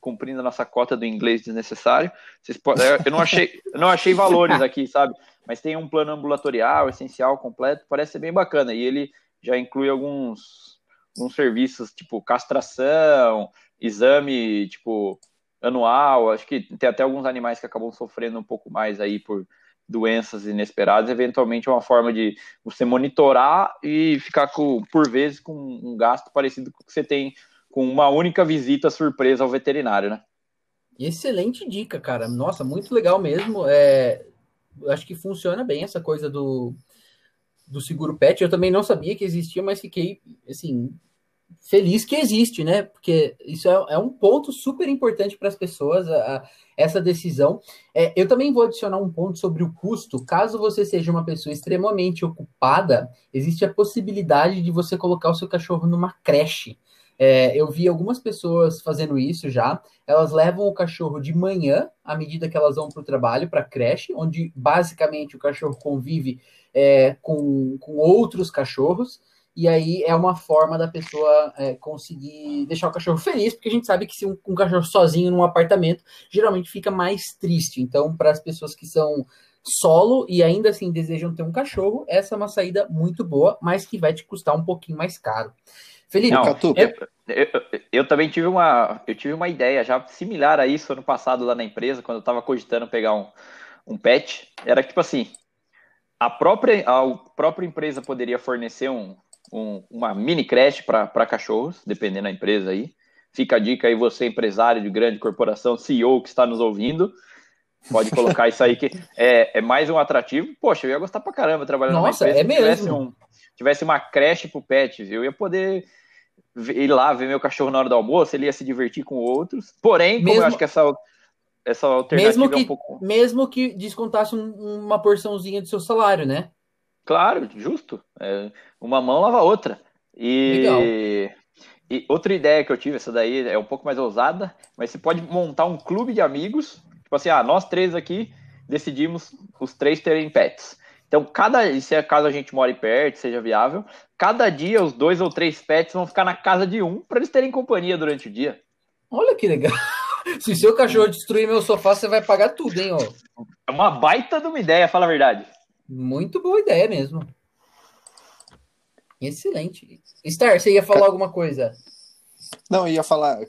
cumprindo a nossa cota do inglês desnecessário. Vocês podem, eu não achei, eu não achei valores aqui, sabe? Mas tem um plano ambulatorial, essencial, completo, parece ser bem bacana. E ele já inclui alguns, alguns serviços, tipo castração, exame, tipo, anual. Acho que tem até alguns animais que acabam sofrendo um pouco mais aí por doenças inesperadas, eventualmente é uma forma de você monitorar e ficar com, por vezes com um gasto parecido com o que você tem com uma única visita surpresa ao veterinário, né? Excelente dica, cara. Nossa, muito legal mesmo. É, acho que funciona bem essa coisa do, do seguro pet. Eu também não sabia que existia, mas fiquei assim feliz que existe, né? Porque isso é, é um ponto super importante para as pessoas, a, a, essa decisão. É, eu também vou adicionar um ponto sobre o custo. Caso você seja uma pessoa extremamente ocupada, existe a possibilidade de você colocar o seu cachorro numa creche. É, eu vi algumas pessoas fazendo isso já. Elas levam o cachorro de manhã, à medida que elas vão para o trabalho, para a creche, onde basicamente o cachorro convive é, com, com outros cachorros. E aí é uma forma da pessoa é, conseguir deixar o cachorro feliz, porque a gente sabe que se um, um cachorro sozinho num apartamento geralmente fica mais triste. Então, para as pessoas que são solo e ainda assim desejam ter um cachorro, essa é uma saída muito boa, mas que vai te custar um pouquinho mais caro. Felipe, Não, eu, eu, eu, também tive uma, eu tive uma ideia já similar a isso ano passado lá na empresa, quando eu estava cogitando pegar um, um pet. Era tipo assim, a própria, a própria empresa poderia fornecer um, um, uma mini creche para cachorros, dependendo da empresa aí. Fica a dica aí, você empresário de grande corporação, CEO que está nos ouvindo, pode colocar isso aí que é, é mais um atrativo. Poxa, eu ia gostar pra caramba trabalhando Nossa, numa empresa é mesmo. tivesse, um, tivesse uma creche pro pet, eu ia poder ir lá ver meu cachorro na hora do almoço, ele ia se divertir com outros. Porém, como mesmo... eu acho que essa essa alternativa mesmo que, é um pouco. Mesmo que descontasse um, uma porçãozinha do seu salário, né? Claro, justo. É, uma mão lava a outra. E, Legal. e outra ideia que eu tive, essa daí é um pouco mais ousada, mas você pode montar um clube de amigos. Tipo assim, ah, nós três aqui decidimos os três terem pets. Então, cada, se é caso a gente more perto, seja viável, cada dia os dois ou três pets vão ficar na casa de um para eles terem companhia durante o dia. Olha que legal. Se seu cachorro destruir meu sofá, você vai pagar tudo, hein, ó. É uma baita de uma ideia, fala a verdade. Muito boa ideia mesmo. Excelente. Star, você ia falar alguma coisa? Não, eu ia falar,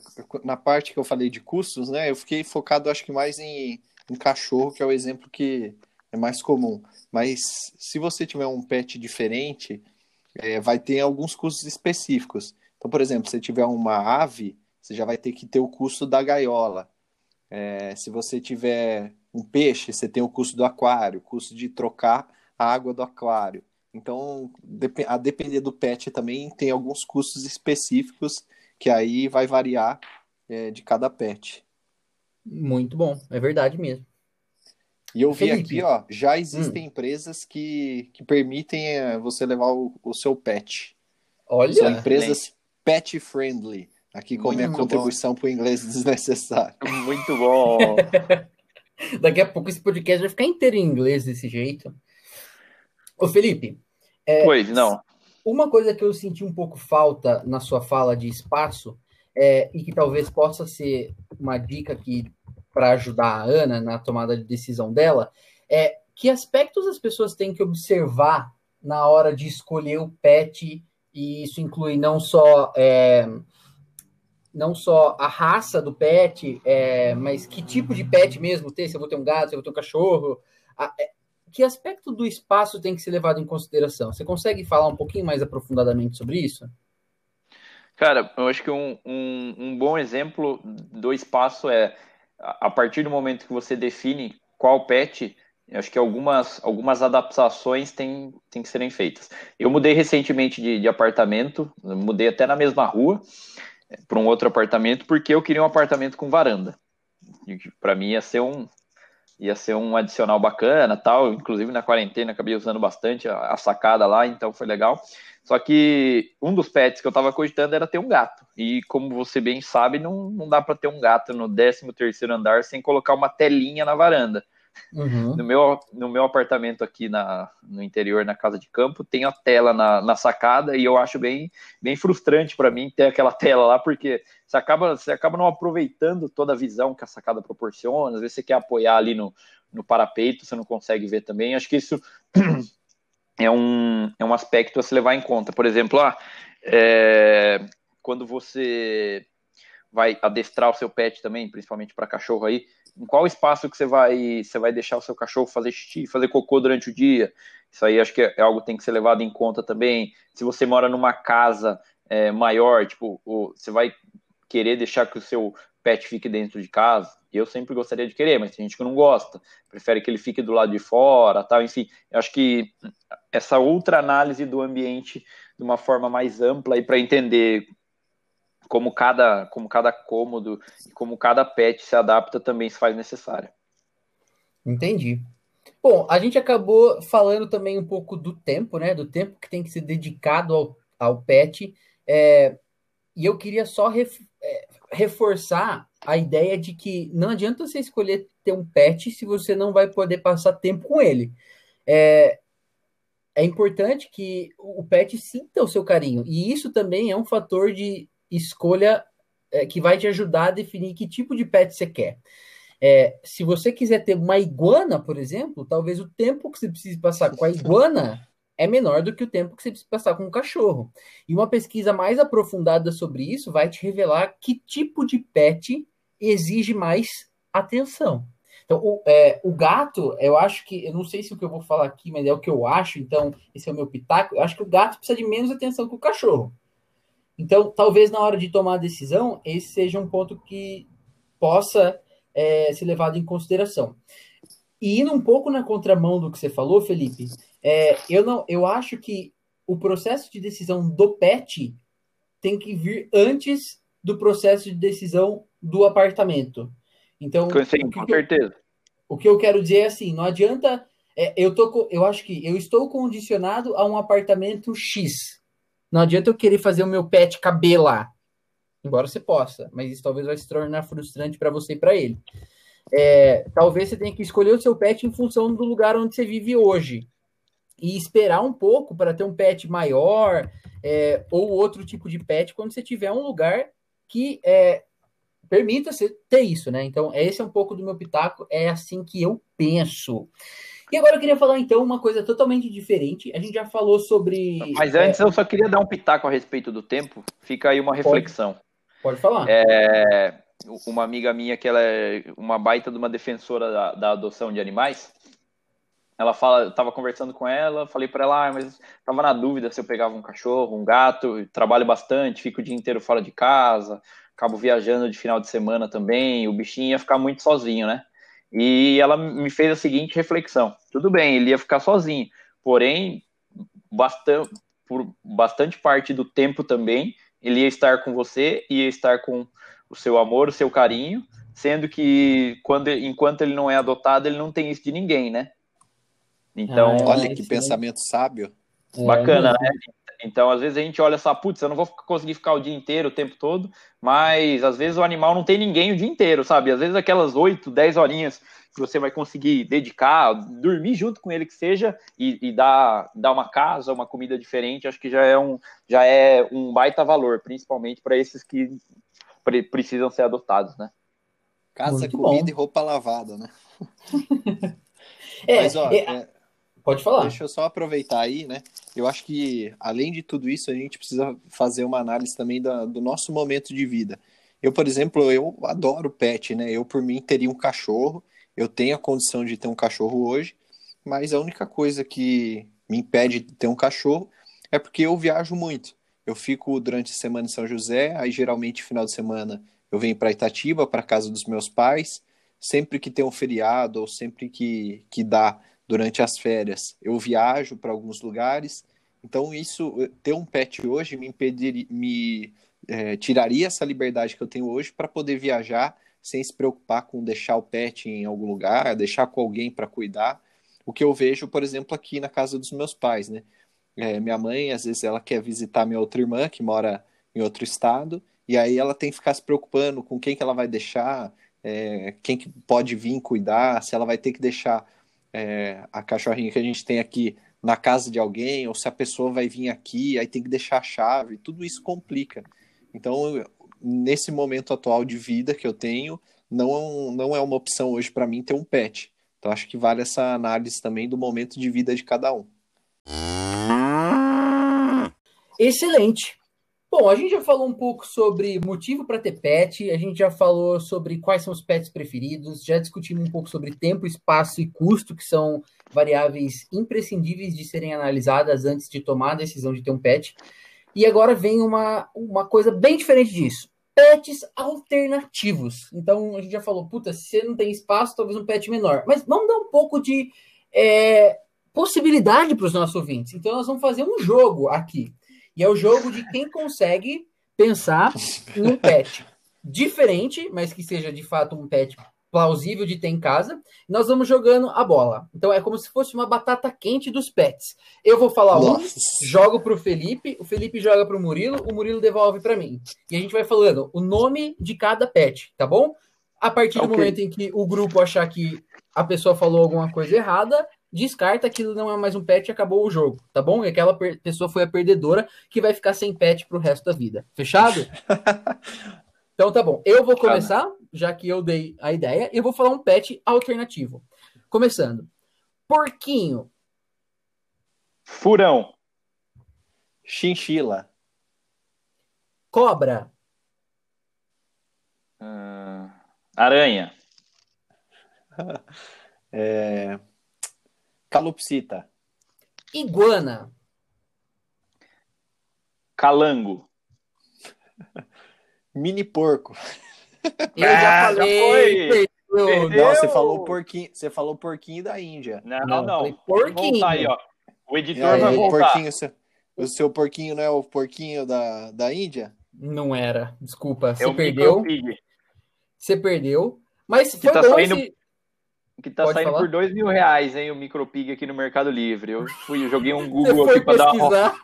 na parte que eu falei de custos, né? Eu fiquei focado, acho que mais em, em cachorro, que é o exemplo que é mais comum. Mas se você tiver um pet diferente, é, vai ter alguns custos específicos. Então, por exemplo, se tiver uma ave, você já vai ter que ter o custo da gaiola. É, se você tiver um peixe, você tem o custo do aquário, o custo de trocar a água do aquário. Então, a depender do pet também tem alguns custos específicos que aí vai variar é, de cada pet. Muito bom, é verdade mesmo. E eu vi Felipe. aqui, ó, já existem hum. empresas que, que permitem eh, você levar o, o seu pet. Olha! São empresas pet friendly. Aqui com minha contribuição para o inglês desnecessário. Muito bom! Daqui a pouco esse podcast vai ficar inteiro em inglês desse jeito. Ô, Felipe. É, pois, não. Uma coisa que eu senti um pouco falta na sua fala de espaço, é, e que talvez possa ser uma dica aqui para ajudar a Ana na tomada de decisão dela, é que aspectos as pessoas têm que observar na hora de escolher o pet, e isso inclui não só. É, não só a raça do pet, é, mas que tipo de pet mesmo ter, se eu vou ter um gato, se eu vou ter um cachorro. A, é, que aspecto do espaço tem que ser levado em consideração? Você consegue falar um pouquinho mais aprofundadamente sobre isso? Cara, eu acho que um, um, um bom exemplo do espaço é a partir do momento que você define qual pet, acho que algumas, algumas adaptações têm, têm que serem feitas. Eu mudei recentemente de, de apartamento, mudei até na mesma rua, para um outro apartamento porque eu queria um apartamento com varanda. Para mim ia ser um ia ser um adicional bacana, tal. Inclusive na quarentena acabei usando bastante a, a sacada lá, então foi legal. Só que um dos pets que eu estava cogitando era ter um gato. E como você bem sabe, não, não dá para ter um gato no 13 terceiro andar sem colocar uma telinha na varanda. Uhum. No, meu, no meu apartamento aqui na, no interior, na casa de campo, tem a tela na, na sacada e eu acho bem, bem frustrante para mim ter aquela tela lá, porque você acaba, você acaba não aproveitando toda a visão que a sacada proporciona. Às vezes você quer apoiar ali no, no parapeito, você não consegue ver também. Acho que isso é um, é um aspecto a se levar em conta. Por exemplo, ah, é, quando você vai adestrar o seu pet também, principalmente para cachorro aí, em qual espaço que você vai, você vai deixar o seu cachorro fazer xixi, fazer cocô durante o dia? Isso aí acho que é, algo que tem que ser levado em conta também. Se você mora numa casa é, maior, tipo, você vai querer deixar que o seu pet fique dentro de casa? Eu sempre gostaria de querer, mas tem gente que não gosta, prefere que ele fique do lado de fora, tal. Enfim, acho que essa outra análise do ambiente de uma forma mais ampla e para entender como cada, como cada cômodo e como cada pet se adapta também se faz necessário. Entendi. Bom, a gente acabou falando também um pouco do tempo, né? Do tempo que tem que ser dedicado ao, ao pet. É, e eu queria só ref, é, reforçar a ideia de que não adianta você escolher ter um pet se você não vai poder passar tempo com ele. É, é importante que o pet sinta o seu carinho. E isso também é um fator de escolha é, que vai te ajudar a definir que tipo de pet você quer. É, se você quiser ter uma iguana, por exemplo, talvez o tempo que você precise passar com a iguana é menor do que o tempo que você precisa passar com o cachorro. E uma pesquisa mais aprofundada sobre isso vai te revelar que tipo de pet exige mais atenção. Então, o, é, o gato, eu acho que, eu não sei se o que eu vou falar aqui, mas é o que eu acho, então, esse é o meu pitaco. Eu acho que o gato precisa de menos atenção que o cachorro. Então, talvez na hora de tomar a decisão, esse seja um ponto que possa é, ser levado em consideração. E indo um pouco na contramão do que você falou, Felipe, é, eu não, eu acho que o processo de decisão do PET tem que vir antes do processo de decisão do apartamento. Então, Sim, com certeza. o que eu quero dizer é assim, não adianta. É, eu tô, eu acho que eu estou condicionado a um apartamento X. Não adianta eu querer fazer o meu pet caber lá. Embora você possa, mas isso talvez vai se tornar frustrante para você e para ele. É, talvez você tenha que escolher o seu pet em função do lugar onde você vive hoje. E esperar um pouco para ter um pet maior é, ou outro tipo de pet quando você tiver um lugar que é, permita você ter isso, né? Então, esse é um pouco do meu pitaco, é assim que eu penso. E agora eu queria falar então uma coisa totalmente diferente. A gente já falou sobre. Mas antes é... eu só queria dar um pitaco a respeito do tempo. Fica aí uma reflexão. Pode, pode falar. É, uma amiga minha que ela é uma baita de uma defensora da, da adoção de animais. Ela fala, eu tava conversando com ela, falei para ela, ah, mas tava na dúvida se eu pegava um cachorro, um gato, trabalho bastante, fico o dia inteiro fora de casa, acabo viajando de final de semana também, o bichinho ia ficar muito sozinho, né? E ela me fez a seguinte reflexão: tudo bem, ele ia ficar sozinho, porém, bastante, por bastante parte do tempo também, ele ia estar com você, ia estar com o seu amor, o seu carinho, sendo que quando, enquanto ele não é adotado, ele não tem isso de ninguém, né? Então, ah, olha que pensamento sábio. Bacana, é, né? Então, às vezes a gente olha só, putz, eu não vou conseguir ficar o dia inteiro, o tempo todo, mas às vezes o animal não tem ninguém o dia inteiro, sabe? Às vezes aquelas 8, 10 horinhas que você vai conseguir dedicar, dormir junto com ele que seja, e, e dar, dar uma casa, uma comida diferente, acho que já é um, já é um baita valor, principalmente para esses que pre precisam ser adotados, né? Casa, Muito comida bom. e roupa lavada, né? é, Mas, ó, é, é, pode falar. Deixa eu só aproveitar aí, né? Eu acho que, além de tudo isso, a gente precisa fazer uma análise também da, do nosso momento de vida. Eu, por exemplo, eu adoro pet, né? Eu, por mim, teria um cachorro. Eu tenho a condição de ter um cachorro hoje, mas a única coisa que me impede de ter um cachorro é porque eu viajo muito. Eu fico durante a semana em São José, aí geralmente final de semana eu venho para Itatiba, para casa dos meus pais. Sempre que tem um feriado ou sempre que, que dá durante as férias, eu viajo para alguns lugares. Então, isso, ter um pet hoje me impediria, me é, tiraria essa liberdade que eu tenho hoje para poder viajar sem se preocupar com deixar o pet em algum lugar, deixar com alguém para cuidar. O que eu vejo, por exemplo, aqui na casa dos meus pais, né? É, minha mãe, às vezes, ela quer visitar minha outra irmã, que mora em outro estado, e aí ela tem que ficar se preocupando com quem que ela vai deixar, é, quem que pode vir cuidar, se ela vai ter que deixar é, a cachorrinha que a gente tem aqui na casa de alguém, ou se a pessoa vai vir aqui, aí tem que deixar a chave, tudo isso complica. Então, nesse momento atual de vida que eu tenho, não, não é uma opção hoje para mim ter um pet. Então, acho que vale essa análise também do momento de vida de cada um. Excelente. Bom, a gente já falou um pouco sobre motivo para ter pet, a gente já falou sobre quais são os pets preferidos, já discutimos um pouco sobre tempo, espaço e custo, que são variáveis imprescindíveis de serem analisadas antes de tomar a decisão de ter um pet. E agora vem uma, uma coisa bem diferente disso. Pets alternativos. Então a gente já falou, puta, se você não tem espaço, talvez um pet menor. Mas vamos dar um pouco de é, possibilidade para os nossos ouvintes. Então nós vamos fazer um jogo aqui. E é o jogo de quem consegue pensar num pet diferente, mas que seja de fato um pet plausível de ter em casa. Nós vamos jogando a bola. Então é como se fosse uma batata quente dos pets. Eu vou falar Nossa. um, jogo pro Felipe, o Felipe joga pro Murilo, o Murilo devolve para mim. E a gente vai falando o nome de cada pet, tá bom? A partir do okay. momento em que o grupo achar que a pessoa falou alguma coisa errada, descarta aquilo não é mais um pet e acabou o jogo, tá bom? E aquela pessoa foi a perdedora que vai ficar sem pet pro resto da vida. Fechado? então tá bom. Eu vou começar, já que eu dei a ideia, eu vou falar um pet alternativo. Começando. Porquinho. Furão. Chinchila. Cobra. Uh, aranha. é, Calopsita. Iguana. Calango. Mini porco. Eu já ah, falei. Já Não, você falou porquinho, você falou porquinho da Índia. Não, não, não. Porquinho. Aí, ó. O editor aí, vai voltar. Porquinho, seu, o seu porquinho não é o porquinho da, da Índia? Não era. Desculpa. Você é perdeu. Você perdeu. Mas foi tá bom saindo... esse... Que tá Pode saindo falar? por dois mil reais, hein, o Micropig aqui no Mercado Livre. Eu fui, eu joguei um Google aqui para dar uma,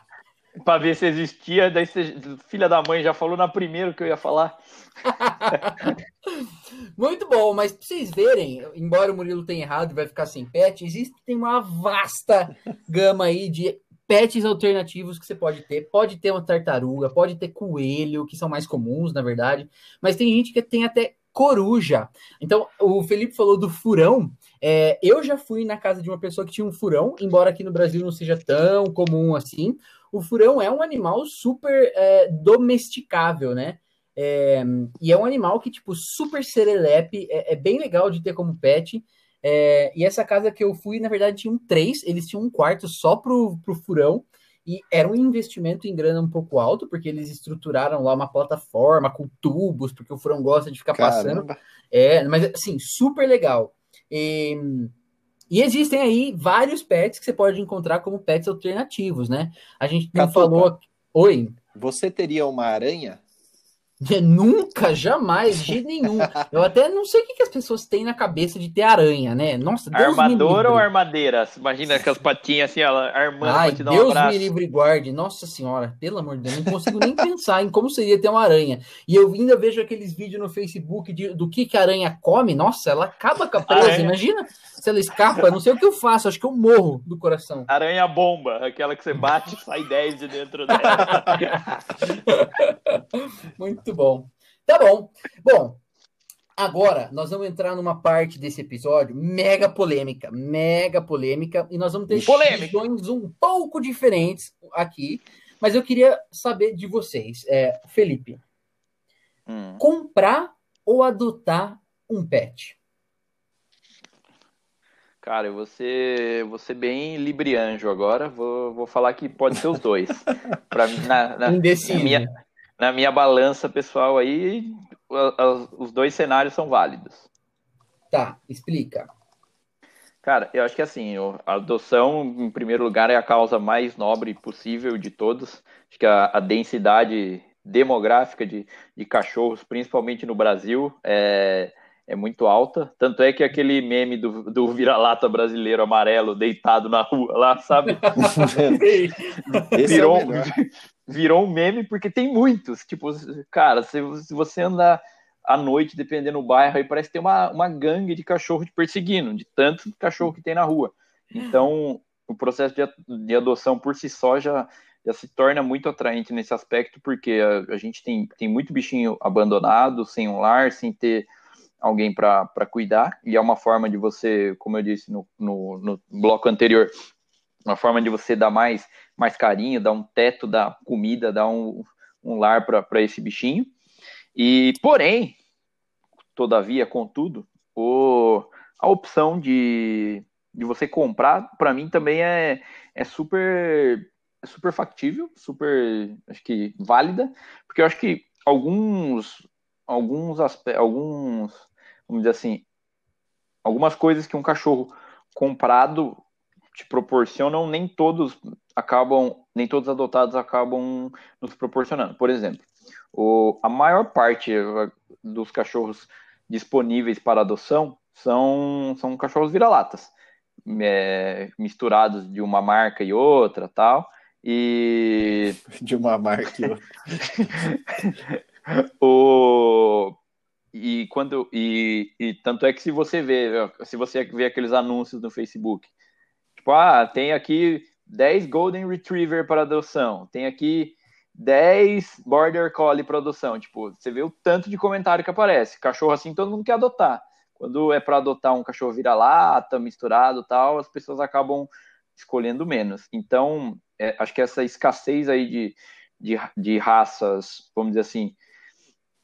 para ver se existia. Daí você, filha da mãe já falou na primeira que eu ia falar. Muito bom, mas pra vocês verem, embora o Murilo tenha errado e vai ficar sem pet, existe tem uma vasta gama aí de pets alternativos que você pode ter. Pode ter uma tartaruga, pode ter coelho, que são mais comuns, na verdade, mas tem gente que tem até coruja. Então, o Felipe falou do furão. É, eu já fui na casa de uma pessoa que tinha um furão, embora aqui no Brasil não seja tão comum assim. O furão é um animal super é, domesticável, né? É, e é um animal que, tipo, super serelepe, é, é bem legal de ter como pet. É, e essa casa que eu fui, na verdade, tinham três, eles tinham um quarto só pro, pro furão. E era um investimento em grana um pouco alto, porque eles estruturaram lá uma plataforma com tubos, porque o Furão gosta de ficar Caramba. passando. É, mas assim, super legal. E, e, existem aí vários pets que você pode encontrar como pets alternativos, né? A gente não falou. Oi. Você teria uma aranha? Nunca, jamais, de nenhum. Eu até não sei o que, que as pessoas têm na cabeça de ter aranha, né? Nossa, Deus Armador ou armadeira? Imagina com as patinhas assim, ela armando Ai, Deus um abraço. me livre guarde. Nossa senhora, pelo amor de Deus, não consigo nem pensar em como seria ter uma aranha. E eu ainda vejo aqueles vídeos no Facebook de, do que, que a aranha come. Nossa, ela acaba com a presa. Aranha. Imagina se ela escapa. Não sei o que eu faço, acho que eu morro do coração. Aranha bomba, aquela que você bate e sai 10 de dentro dela. Muito bom. Tá bom. Bom, agora nós vamos entrar numa parte desse episódio mega polêmica, mega polêmica, e nós vamos ter visões um pouco diferentes aqui, mas eu queria saber de vocês, é, Felipe, hum. comprar ou adotar um pet? Cara, você você bem librianjo agora. Vou, vou falar que pode ser os dois. Para na, na, na, minha, na minha balança pessoal aí, os dois cenários são válidos. Tá, explica. Cara, eu acho que assim, a adoção, em primeiro lugar, é a causa mais nobre possível de todos. Acho que a, a densidade demográfica de, de cachorros, principalmente no Brasil, é, é muito alta. Tanto é que aquele meme do, do vira-lata brasileiro amarelo deitado na rua lá, sabe? virou, é virou um meme porque tem muitos. Tipo, cara, se, se você andar à noite, dependendo do bairro, aí parece ter uma, uma gangue de cachorro te perseguindo, de tanto cachorro que tem na rua. Então, o processo de, de adoção por si só já, já se torna muito atraente nesse aspecto, porque a, a gente tem, tem muito bichinho abandonado, sem um lar, sem ter alguém para cuidar, e é uma forma de você, como eu disse no, no, no bloco anterior, uma forma de você dar mais, mais carinho, dar um teto, dar comida, dar um, um lar para esse bichinho. E, porém, todavia, contudo, o, a opção de, de você comprar, para mim também é, é super é super factível, super, acho que válida, porque eu acho que alguns alguns alguns, vamos dizer assim, algumas coisas que um cachorro comprado te proporcionam, nem todos acabam, nem todos adotados acabam nos proporcionando. Por exemplo, o, a maior parte dos cachorros disponíveis para adoção são, são cachorros vira-latas, é, misturados de uma marca e outra, tal. E de uma marca e outra. o e quando e, e tanto é que se você vê se você vê aqueles anúncios no Facebook Tipo, ah, tem aqui 10 Golden Retriever para adoção, tem aqui 10 Border Collie para adoção. Tipo, você vê o tanto de comentário que aparece. Cachorro assim todo mundo quer adotar. Quando é para adotar um cachorro vira-lata, misturado tal, as pessoas acabam escolhendo menos. Então, é, acho que essa escassez aí de, de, de raças, vamos dizer assim,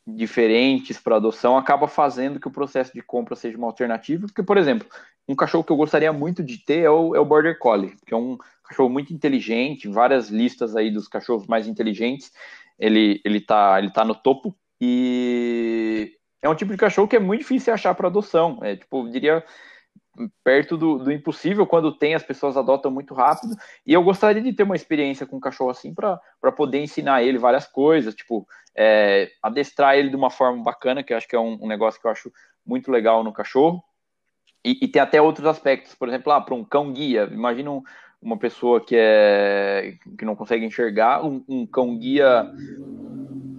diferentes para adoção acaba fazendo que o processo de compra seja uma alternativa. Porque, por exemplo, um cachorro que eu gostaria muito de ter é o, é o Border Collie, que é um cachorro muito inteligente, várias listas aí dos cachorros mais inteligentes, ele, ele, tá, ele tá no topo, e é um tipo de cachorro que é muito difícil achar para adoção, é tipo, eu diria perto do, do, impossível, quando tem as pessoas adotam muito rápido, e eu gostaria de ter uma experiência com um cachorro assim para poder ensinar ele várias coisas, tipo, é, adestrar ele de uma forma bacana, que eu acho que é um, um negócio que eu acho muito legal no cachorro, e, e tem até outros aspectos, por exemplo, ah, para um cão guia, imagina um, uma pessoa que é que não consegue enxergar, um, um, cão guia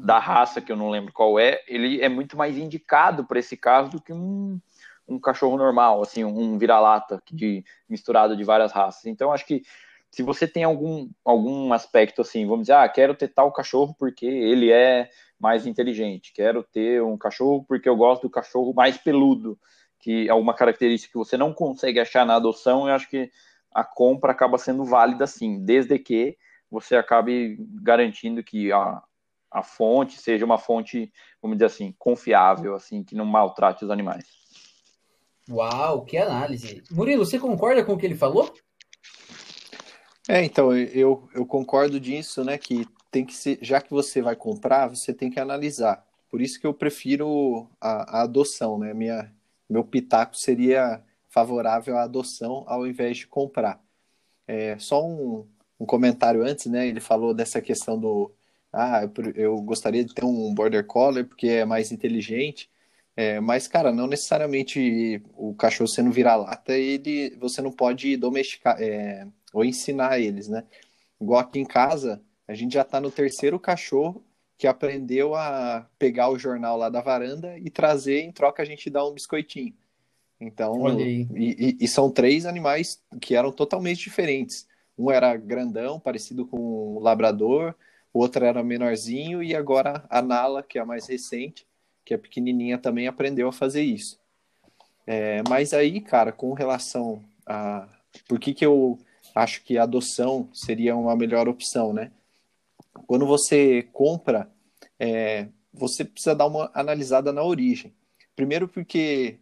da raça que eu não lembro qual é, ele é muito mais indicado para esse caso do que um, um cachorro normal, assim, um vira-lata de misturado de várias raças. Então acho que se você tem algum algum aspecto assim, vamos dizer, ah, quero ter tal cachorro porque ele é mais inteligente, quero ter um cachorro porque eu gosto do cachorro mais peludo que é uma característica que você não consegue achar na adoção, eu acho que a compra acaba sendo válida sim, desde que você acabe garantindo que a, a fonte seja uma fonte, vamos dizer assim, confiável, assim, que não maltrate os animais. Uau, que análise. Murilo, você concorda com o que ele falou? É, então, eu, eu concordo disso, né, que tem que ser, já que você vai comprar, você tem que analisar. Por isso que eu prefiro a, a adoção, né, minha, meu pitaco seria favorável à adoção ao invés de comprar. É, só um, um comentário antes, né? Ele falou dessa questão do, ah, eu gostaria de ter um border collie porque é mais inteligente. É, mas, cara, não necessariamente o cachorro sendo vira-lata, ele, você não pode domesticar é, ou ensinar eles, né? Igual aqui em casa, a gente já tá no terceiro cachorro que aprendeu a pegar o jornal lá da varanda e trazer, em troca a gente dá um biscoitinho. Então, e, e, e, são três animais que eram totalmente diferentes. Um era grandão, parecido com o labrador, o outro era menorzinho, e agora a Nala, que é a mais recente, que é pequenininha, também aprendeu a fazer isso. É, mas aí, cara, com relação a por que, que eu acho que a adoção seria uma melhor opção, né? Quando você compra, é, você precisa dar uma analisada na origem. Primeiro porque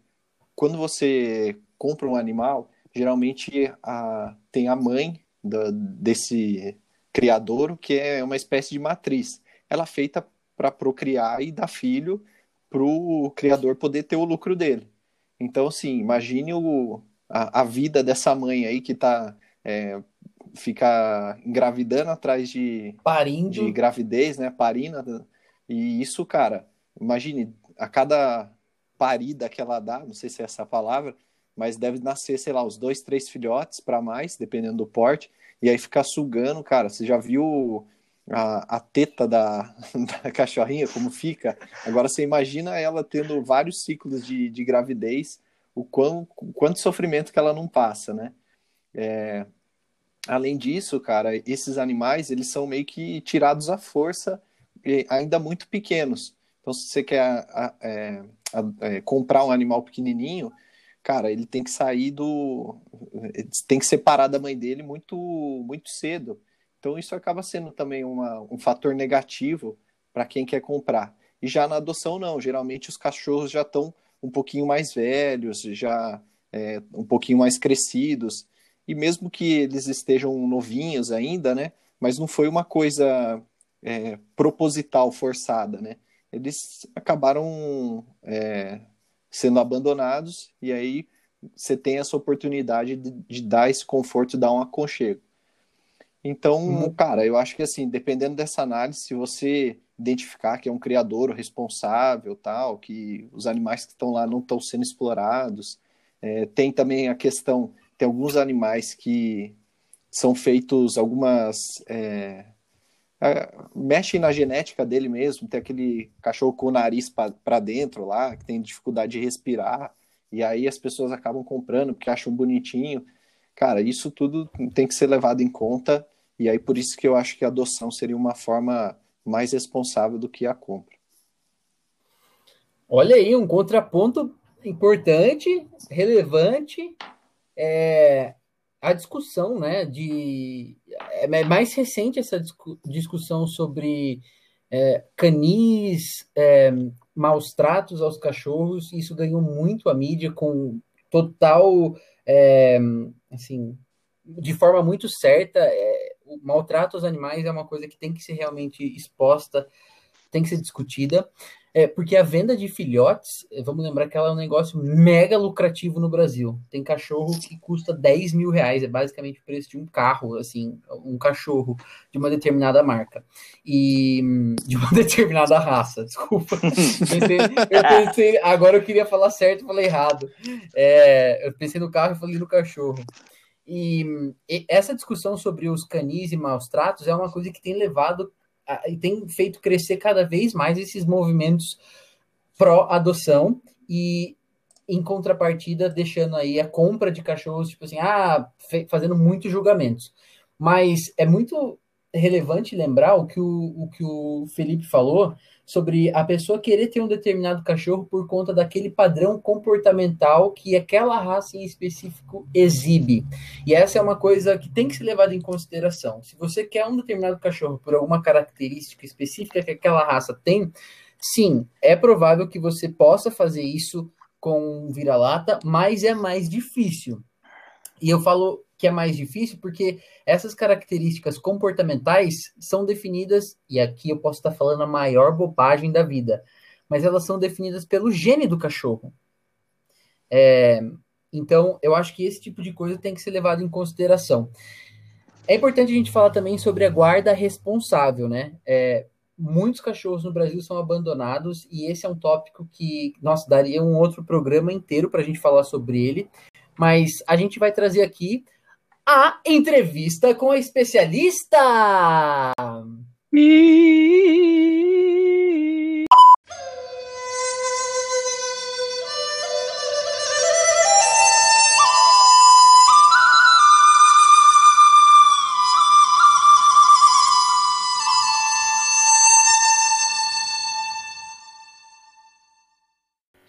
quando você compra um animal, geralmente a, tem a mãe da, desse criadouro, que é uma espécie de matriz. Ela é feita para procriar e dar filho para o criador poder ter o lucro dele. Então, assim, imagine o, a, a vida dessa mãe aí que está é, fica engravidando atrás de, Parindo. de gravidez, né? Parina. E isso, cara, imagine, a cada parida que ela dá, não sei se é essa a palavra, mas deve nascer, sei lá, os dois, três filhotes para mais, dependendo do porte, e aí ficar sugando, cara. Você já viu a, a teta da, da cachorrinha, como fica? Agora você imagina ela tendo vários ciclos de, de gravidez, o, quão, o quanto sofrimento que ela não passa, né? É, além disso, cara, esses animais, eles são meio que tirados à força, ainda muito pequenos. Então, se você quer é, é, comprar um animal pequenininho, cara, ele tem que sair do. tem que separar da mãe dele muito, muito cedo. Então, isso acaba sendo também uma, um fator negativo para quem quer comprar. E já na adoção, não. Geralmente, os cachorros já estão um pouquinho mais velhos, já é, um pouquinho mais crescidos. E mesmo que eles estejam novinhos ainda, né? Mas não foi uma coisa é, proposital, forçada, né? eles acabaram é, sendo abandonados e aí você tem essa oportunidade de, de, dar esse conforto, dar um aconchego. Então, uhum. cara, eu acho que assim, dependendo dessa análise, se você identificar que é um criador responsável, tal, que os animais que estão lá não estão sendo explorados, é, tem também a questão, tem alguns animais que são feitos algumas é, mexem na genética dele mesmo, tem aquele cachorro com o nariz para dentro lá, que tem dificuldade de respirar, e aí as pessoas acabam comprando porque acham bonitinho. Cara, isso tudo tem que ser levado em conta, e aí por isso que eu acho que a adoção seria uma forma mais responsável do que a compra. Olha aí, um contraponto importante, relevante. É, a discussão, né, de é, é mais recente essa discu discussão sobre é, canis, é, maus tratos aos cachorros. Isso ganhou muito a mídia com total, é, assim, de forma muito certa. É, o maltrato aos animais é uma coisa que tem que ser realmente exposta, tem que ser discutida. É, porque a venda de filhotes, vamos lembrar que ela é um negócio mega lucrativo no Brasil. Tem cachorro que custa 10 mil reais, é basicamente o preço de um carro, assim, um cachorro de uma determinada marca. E de uma determinada raça, desculpa. Pensei, eu pensei, agora eu queria falar certo, falei errado. É, eu pensei no carro e falei no cachorro. E, e essa discussão sobre os canis e maus tratos é uma coisa que tem levado e tem feito crescer cada vez mais esses movimentos pró-adoção e em contrapartida deixando aí a compra de cachorros, tipo assim, ah, fazendo muitos julgamentos. Mas é muito relevante lembrar o que o, o que o Felipe falou sobre a pessoa querer ter um determinado cachorro por conta daquele padrão comportamental que aquela raça em específico exibe. E essa é uma coisa que tem que ser levada em consideração. Se você quer um determinado cachorro por alguma característica específica que aquela raça tem, sim, é provável que você possa fazer isso com um vira-lata, mas é mais difícil. E eu falo que é mais difícil porque essas características comportamentais são definidas, e aqui eu posso estar falando a maior bobagem da vida, mas elas são definidas pelo gene do cachorro. É, então, eu acho que esse tipo de coisa tem que ser levado em consideração. É importante a gente falar também sobre a guarda responsável, né? É, muitos cachorros no Brasil são abandonados e esse é um tópico que, nossa, daria um outro programa inteiro para a gente falar sobre ele. Mas a gente vai trazer aqui a entrevista com a especialista.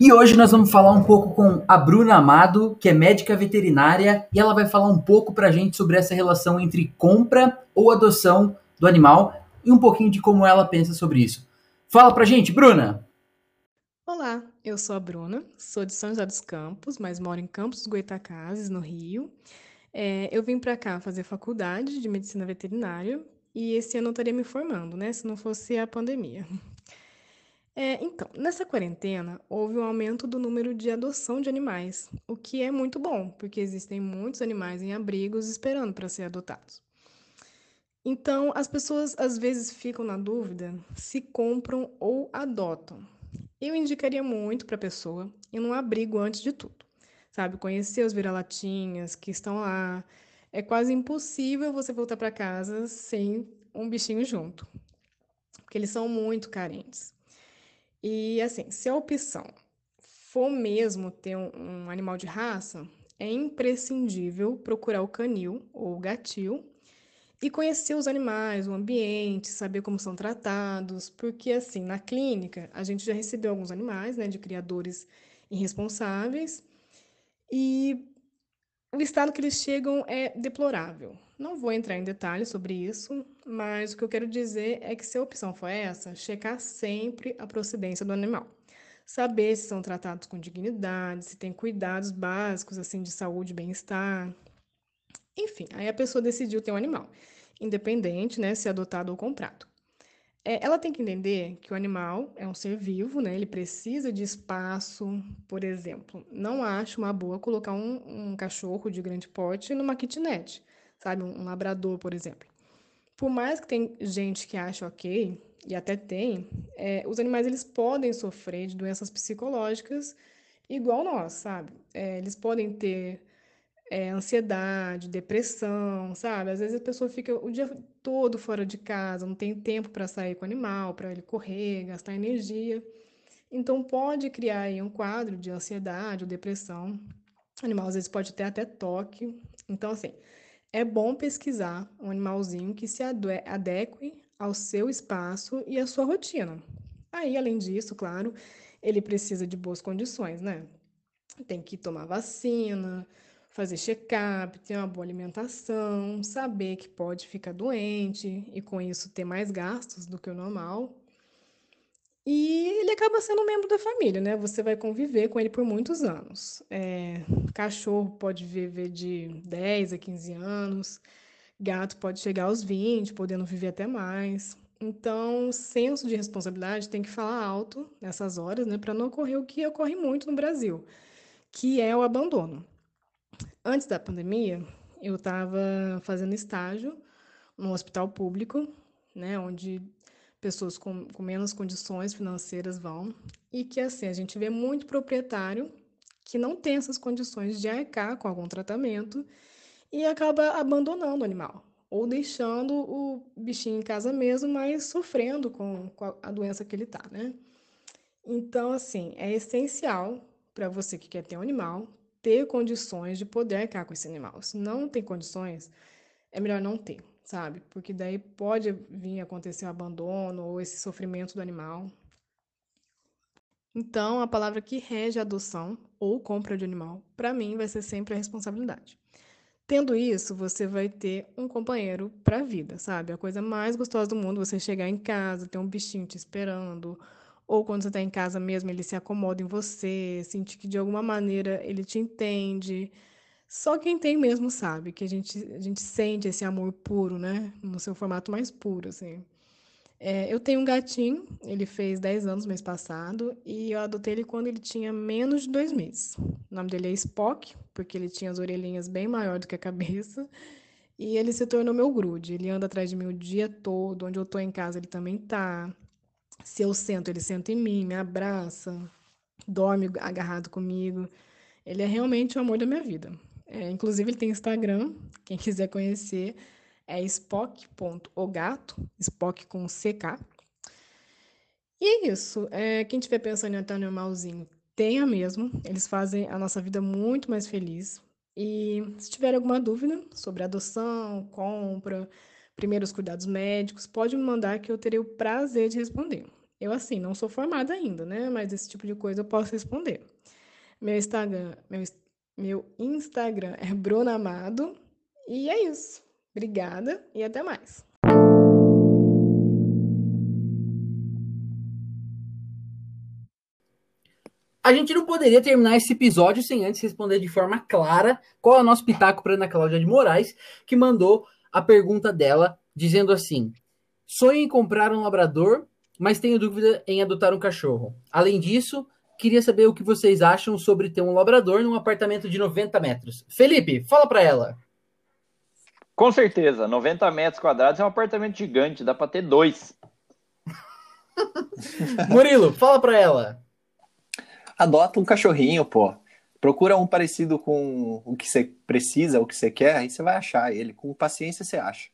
E hoje nós vamos falar um pouco com a Bruna Amado, que é médica veterinária, e ela vai falar um pouco para a gente sobre essa relação entre compra ou adoção do animal e um pouquinho de como ela pensa sobre isso. Fala pra gente, Bruna! Olá, eu sou a Bruna, sou de São José dos Campos, mas moro em Campos dos Goitacazes, no Rio. É, eu vim para cá fazer faculdade de medicina veterinária e esse ano eu estaria me formando, né? Se não fosse a pandemia. É, então, nessa quarentena, houve um aumento do número de adoção de animais, o que é muito bom, porque existem muitos animais em abrigos esperando para ser adotados. Então, as pessoas às vezes ficam na dúvida se compram ou adotam. Eu indicaria muito para a pessoa ir num abrigo antes de tudo, sabe? Conhecer os vira-latinhas que estão lá. É quase impossível você voltar para casa sem um bichinho junto, porque eles são muito carentes. E assim, se a opção for mesmo ter um, um animal de raça, é imprescindível procurar o canil ou o gatil e conhecer os animais, o ambiente, saber como são tratados, porque assim, na clínica, a gente já recebeu alguns animais, né, de criadores irresponsáveis, e o estado que eles chegam é deplorável. Não vou entrar em detalhes sobre isso, mas o que eu quero dizer é que se a opção for essa, checar sempre a procedência do animal. Saber se são tratados com dignidade, se tem cuidados básicos assim de saúde e bem-estar. Enfim, aí a pessoa decidiu ter um animal, independente, né, se é adotado ou comprado. É, ela tem que entender que o animal é um ser vivo, né? Ele precisa de espaço, por exemplo. Não acho uma boa colocar um, um cachorro de grande porte numa kitnet sabe? Um labrador, por exemplo. Por mais que tem gente que acha ok, e até tem, é, os animais eles podem sofrer de doenças psicológicas igual nós, sabe? É, eles podem ter é, ansiedade, depressão, sabe? Às vezes a pessoa fica o dia todo fora de casa, não tem tempo para sair com o animal, para ele correr, gastar energia. Então pode criar aí um quadro de ansiedade ou depressão. O animal às vezes pode ter até toque. Então, assim, é bom pesquisar um animalzinho que se adeque ao seu espaço e à sua rotina. Aí, além disso, claro, ele precisa de boas condições, né? Tem que tomar vacina, fazer check-up, ter uma boa alimentação, saber que pode ficar doente e com isso ter mais gastos do que o normal. E acaba sendo um membro da família, né? Você vai conviver com ele por muitos anos. É, cachorro pode viver de 10 a 15 anos, gato pode chegar aos 20, podendo viver até mais. Então, senso de responsabilidade tem que falar alto nessas horas, né? Para não ocorrer o que ocorre muito no Brasil, que é o abandono. Antes da pandemia, eu estava fazendo estágio no hospital público, né? Onde pessoas com, com menos condições financeiras vão, e que assim, a gente vê muito proprietário que não tem essas condições de arcar com algum tratamento e acaba abandonando o animal, ou deixando o bichinho em casa mesmo, mas sofrendo com, com a doença que ele está, né? Então, assim, é essencial para você que quer ter um animal ter condições de poder arcar com esse animal. Se não tem condições, é melhor não ter sabe? Porque daí pode vir acontecer o abandono ou esse sofrimento do animal. Então, a palavra que rege a adoção ou compra de animal, para mim, vai ser sempre a responsabilidade. Tendo isso, você vai ter um companheiro para a vida, sabe? A coisa mais gostosa do mundo, você chegar em casa, ter um bichinho te esperando, ou quando você está em casa mesmo, ele se acomoda em você, sentir que de alguma maneira ele te entende, só quem tem mesmo sabe que a gente, a gente sente esse amor puro, né? No seu formato mais puro, assim. É, eu tenho um gatinho, ele fez 10 anos mês passado, e eu adotei ele quando ele tinha menos de dois meses. O nome dele é Spock, porque ele tinha as orelhinhas bem maior do que a cabeça, e ele se tornou meu grude. Ele anda atrás de mim o dia todo, onde eu tô em casa ele também tá. Se eu sento, ele senta em mim, me abraça, dorme agarrado comigo. Ele é realmente o amor da minha vida. É, inclusive, ele tem Instagram, quem quiser conhecer, é spock.ogato, Spock com CK. E é isso. É, quem estiver pensando em até animalzinho, tenha mesmo. Eles fazem a nossa vida muito mais feliz. E se tiver alguma dúvida sobre adoção, compra, primeiros cuidados médicos, pode me mandar que eu terei o prazer de responder. Eu, assim, não sou formada ainda, né? Mas esse tipo de coisa eu posso responder. Meu Instagram, meu, meu Instagram é Bruna Amado. E é isso. Obrigada e até mais. A gente não poderia terminar esse episódio sem antes responder de forma clara qual é o nosso pitaco para Ana Cláudia de Moraes, que mandou a pergunta dela, dizendo assim: sonho em comprar um labrador, mas tenho dúvida em adotar um cachorro. Além disso, queria saber o que vocês acham sobre ter um labrador num apartamento de 90 metros. Felipe, fala para ela. Com certeza, 90 metros quadrados é um apartamento gigante, dá para ter dois. Murilo, fala para ela. Adota um cachorrinho, pô. Procura um parecido com o que você precisa, o que você quer, aí você vai achar ele. Com paciência você acha.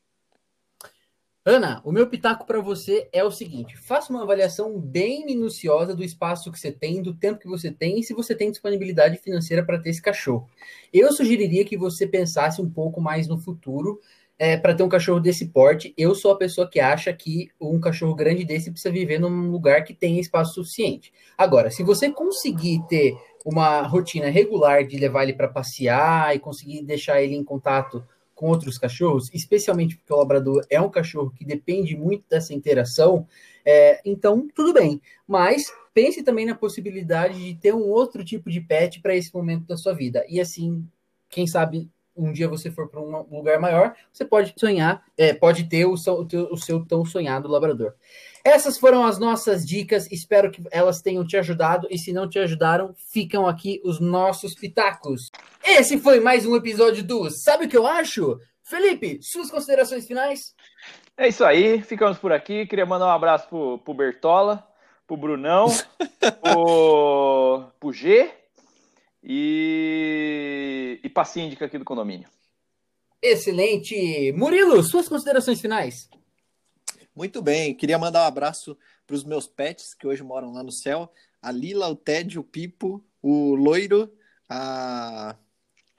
Ana, o meu pitaco para você é o seguinte: faça uma avaliação bem minuciosa do espaço que você tem, do tempo que você tem e se você tem disponibilidade financeira para ter esse cachorro. Eu sugeriria que você pensasse um pouco mais no futuro é, para ter um cachorro desse porte. Eu sou a pessoa que acha que um cachorro grande desse precisa viver num lugar que tenha espaço suficiente. Agora, se você conseguir ter uma rotina regular de levar ele para passear e conseguir deixar ele em contato com outros cachorros, especialmente porque o labrador é um cachorro que depende muito dessa interação, é, então tudo bem. Mas pense também na possibilidade de ter um outro tipo de pet para esse momento da sua vida. E assim, quem sabe um dia você for para um lugar maior, você pode sonhar, é, pode ter o seu, o seu tão sonhado labrador. Essas foram as nossas dicas, espero que elas tenham te ajudado e se não te ajudaram, ficam aqui os nossos pitacos. Esse foi mais um episódio do Sabe o que eu acho? Felipe, suas considerações finais? É isso aí, ficamos por aqui. Queria mandar um abraço pro, pro Bertola, pro Brunão, pro, pro G e, e pra síndica aqui do condomínio. Excelente! Murilo, suas considerações finais? Muito bem, queria mandar um abraço para os meus pets que hoje moram lá no céu: a Lila, o Ted, o Pipo, o Loiro, a.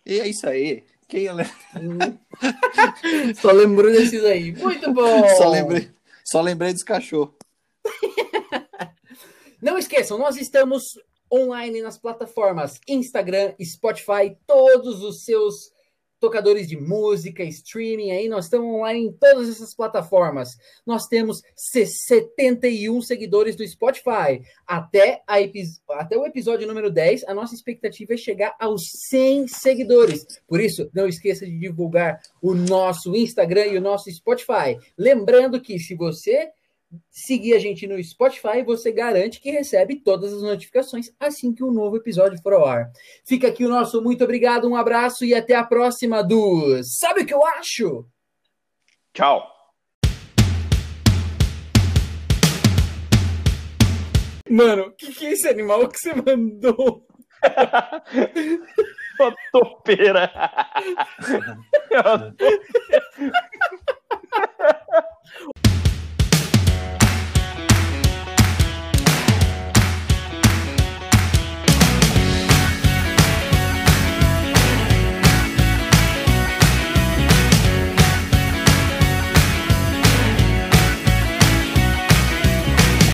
E é isso aí. Quem eu lembro? Só lembrou desses aí. Muito bom! Só lembrei, só lembrei dos cachorros. Não esqueçam, nós estamos online nas plataformas Instagram, Spotify, todos os seus tocadores de música, streaming, aí nós estamos online em todas essas plataformas. Nós temos 71 seguidores do Spotify. Até, a até o episódio número 10, a nossa expectativa é chegar aos 100 seguidores. Por isso, não esqueça de divulgar o nosso Instagram e o nosso Spotify. Lembrando que se você seguir a gente no Spotify, você garante que recebe todas as notificações assim que um novo episódio for ao ar. Fica aqui o nosso muito obrigado, um abraço e até a próxima do Sabe o que eu acho? Tchau. Mano, o que, que é esse animal que você mandou? Uma topeira. Uma topeira.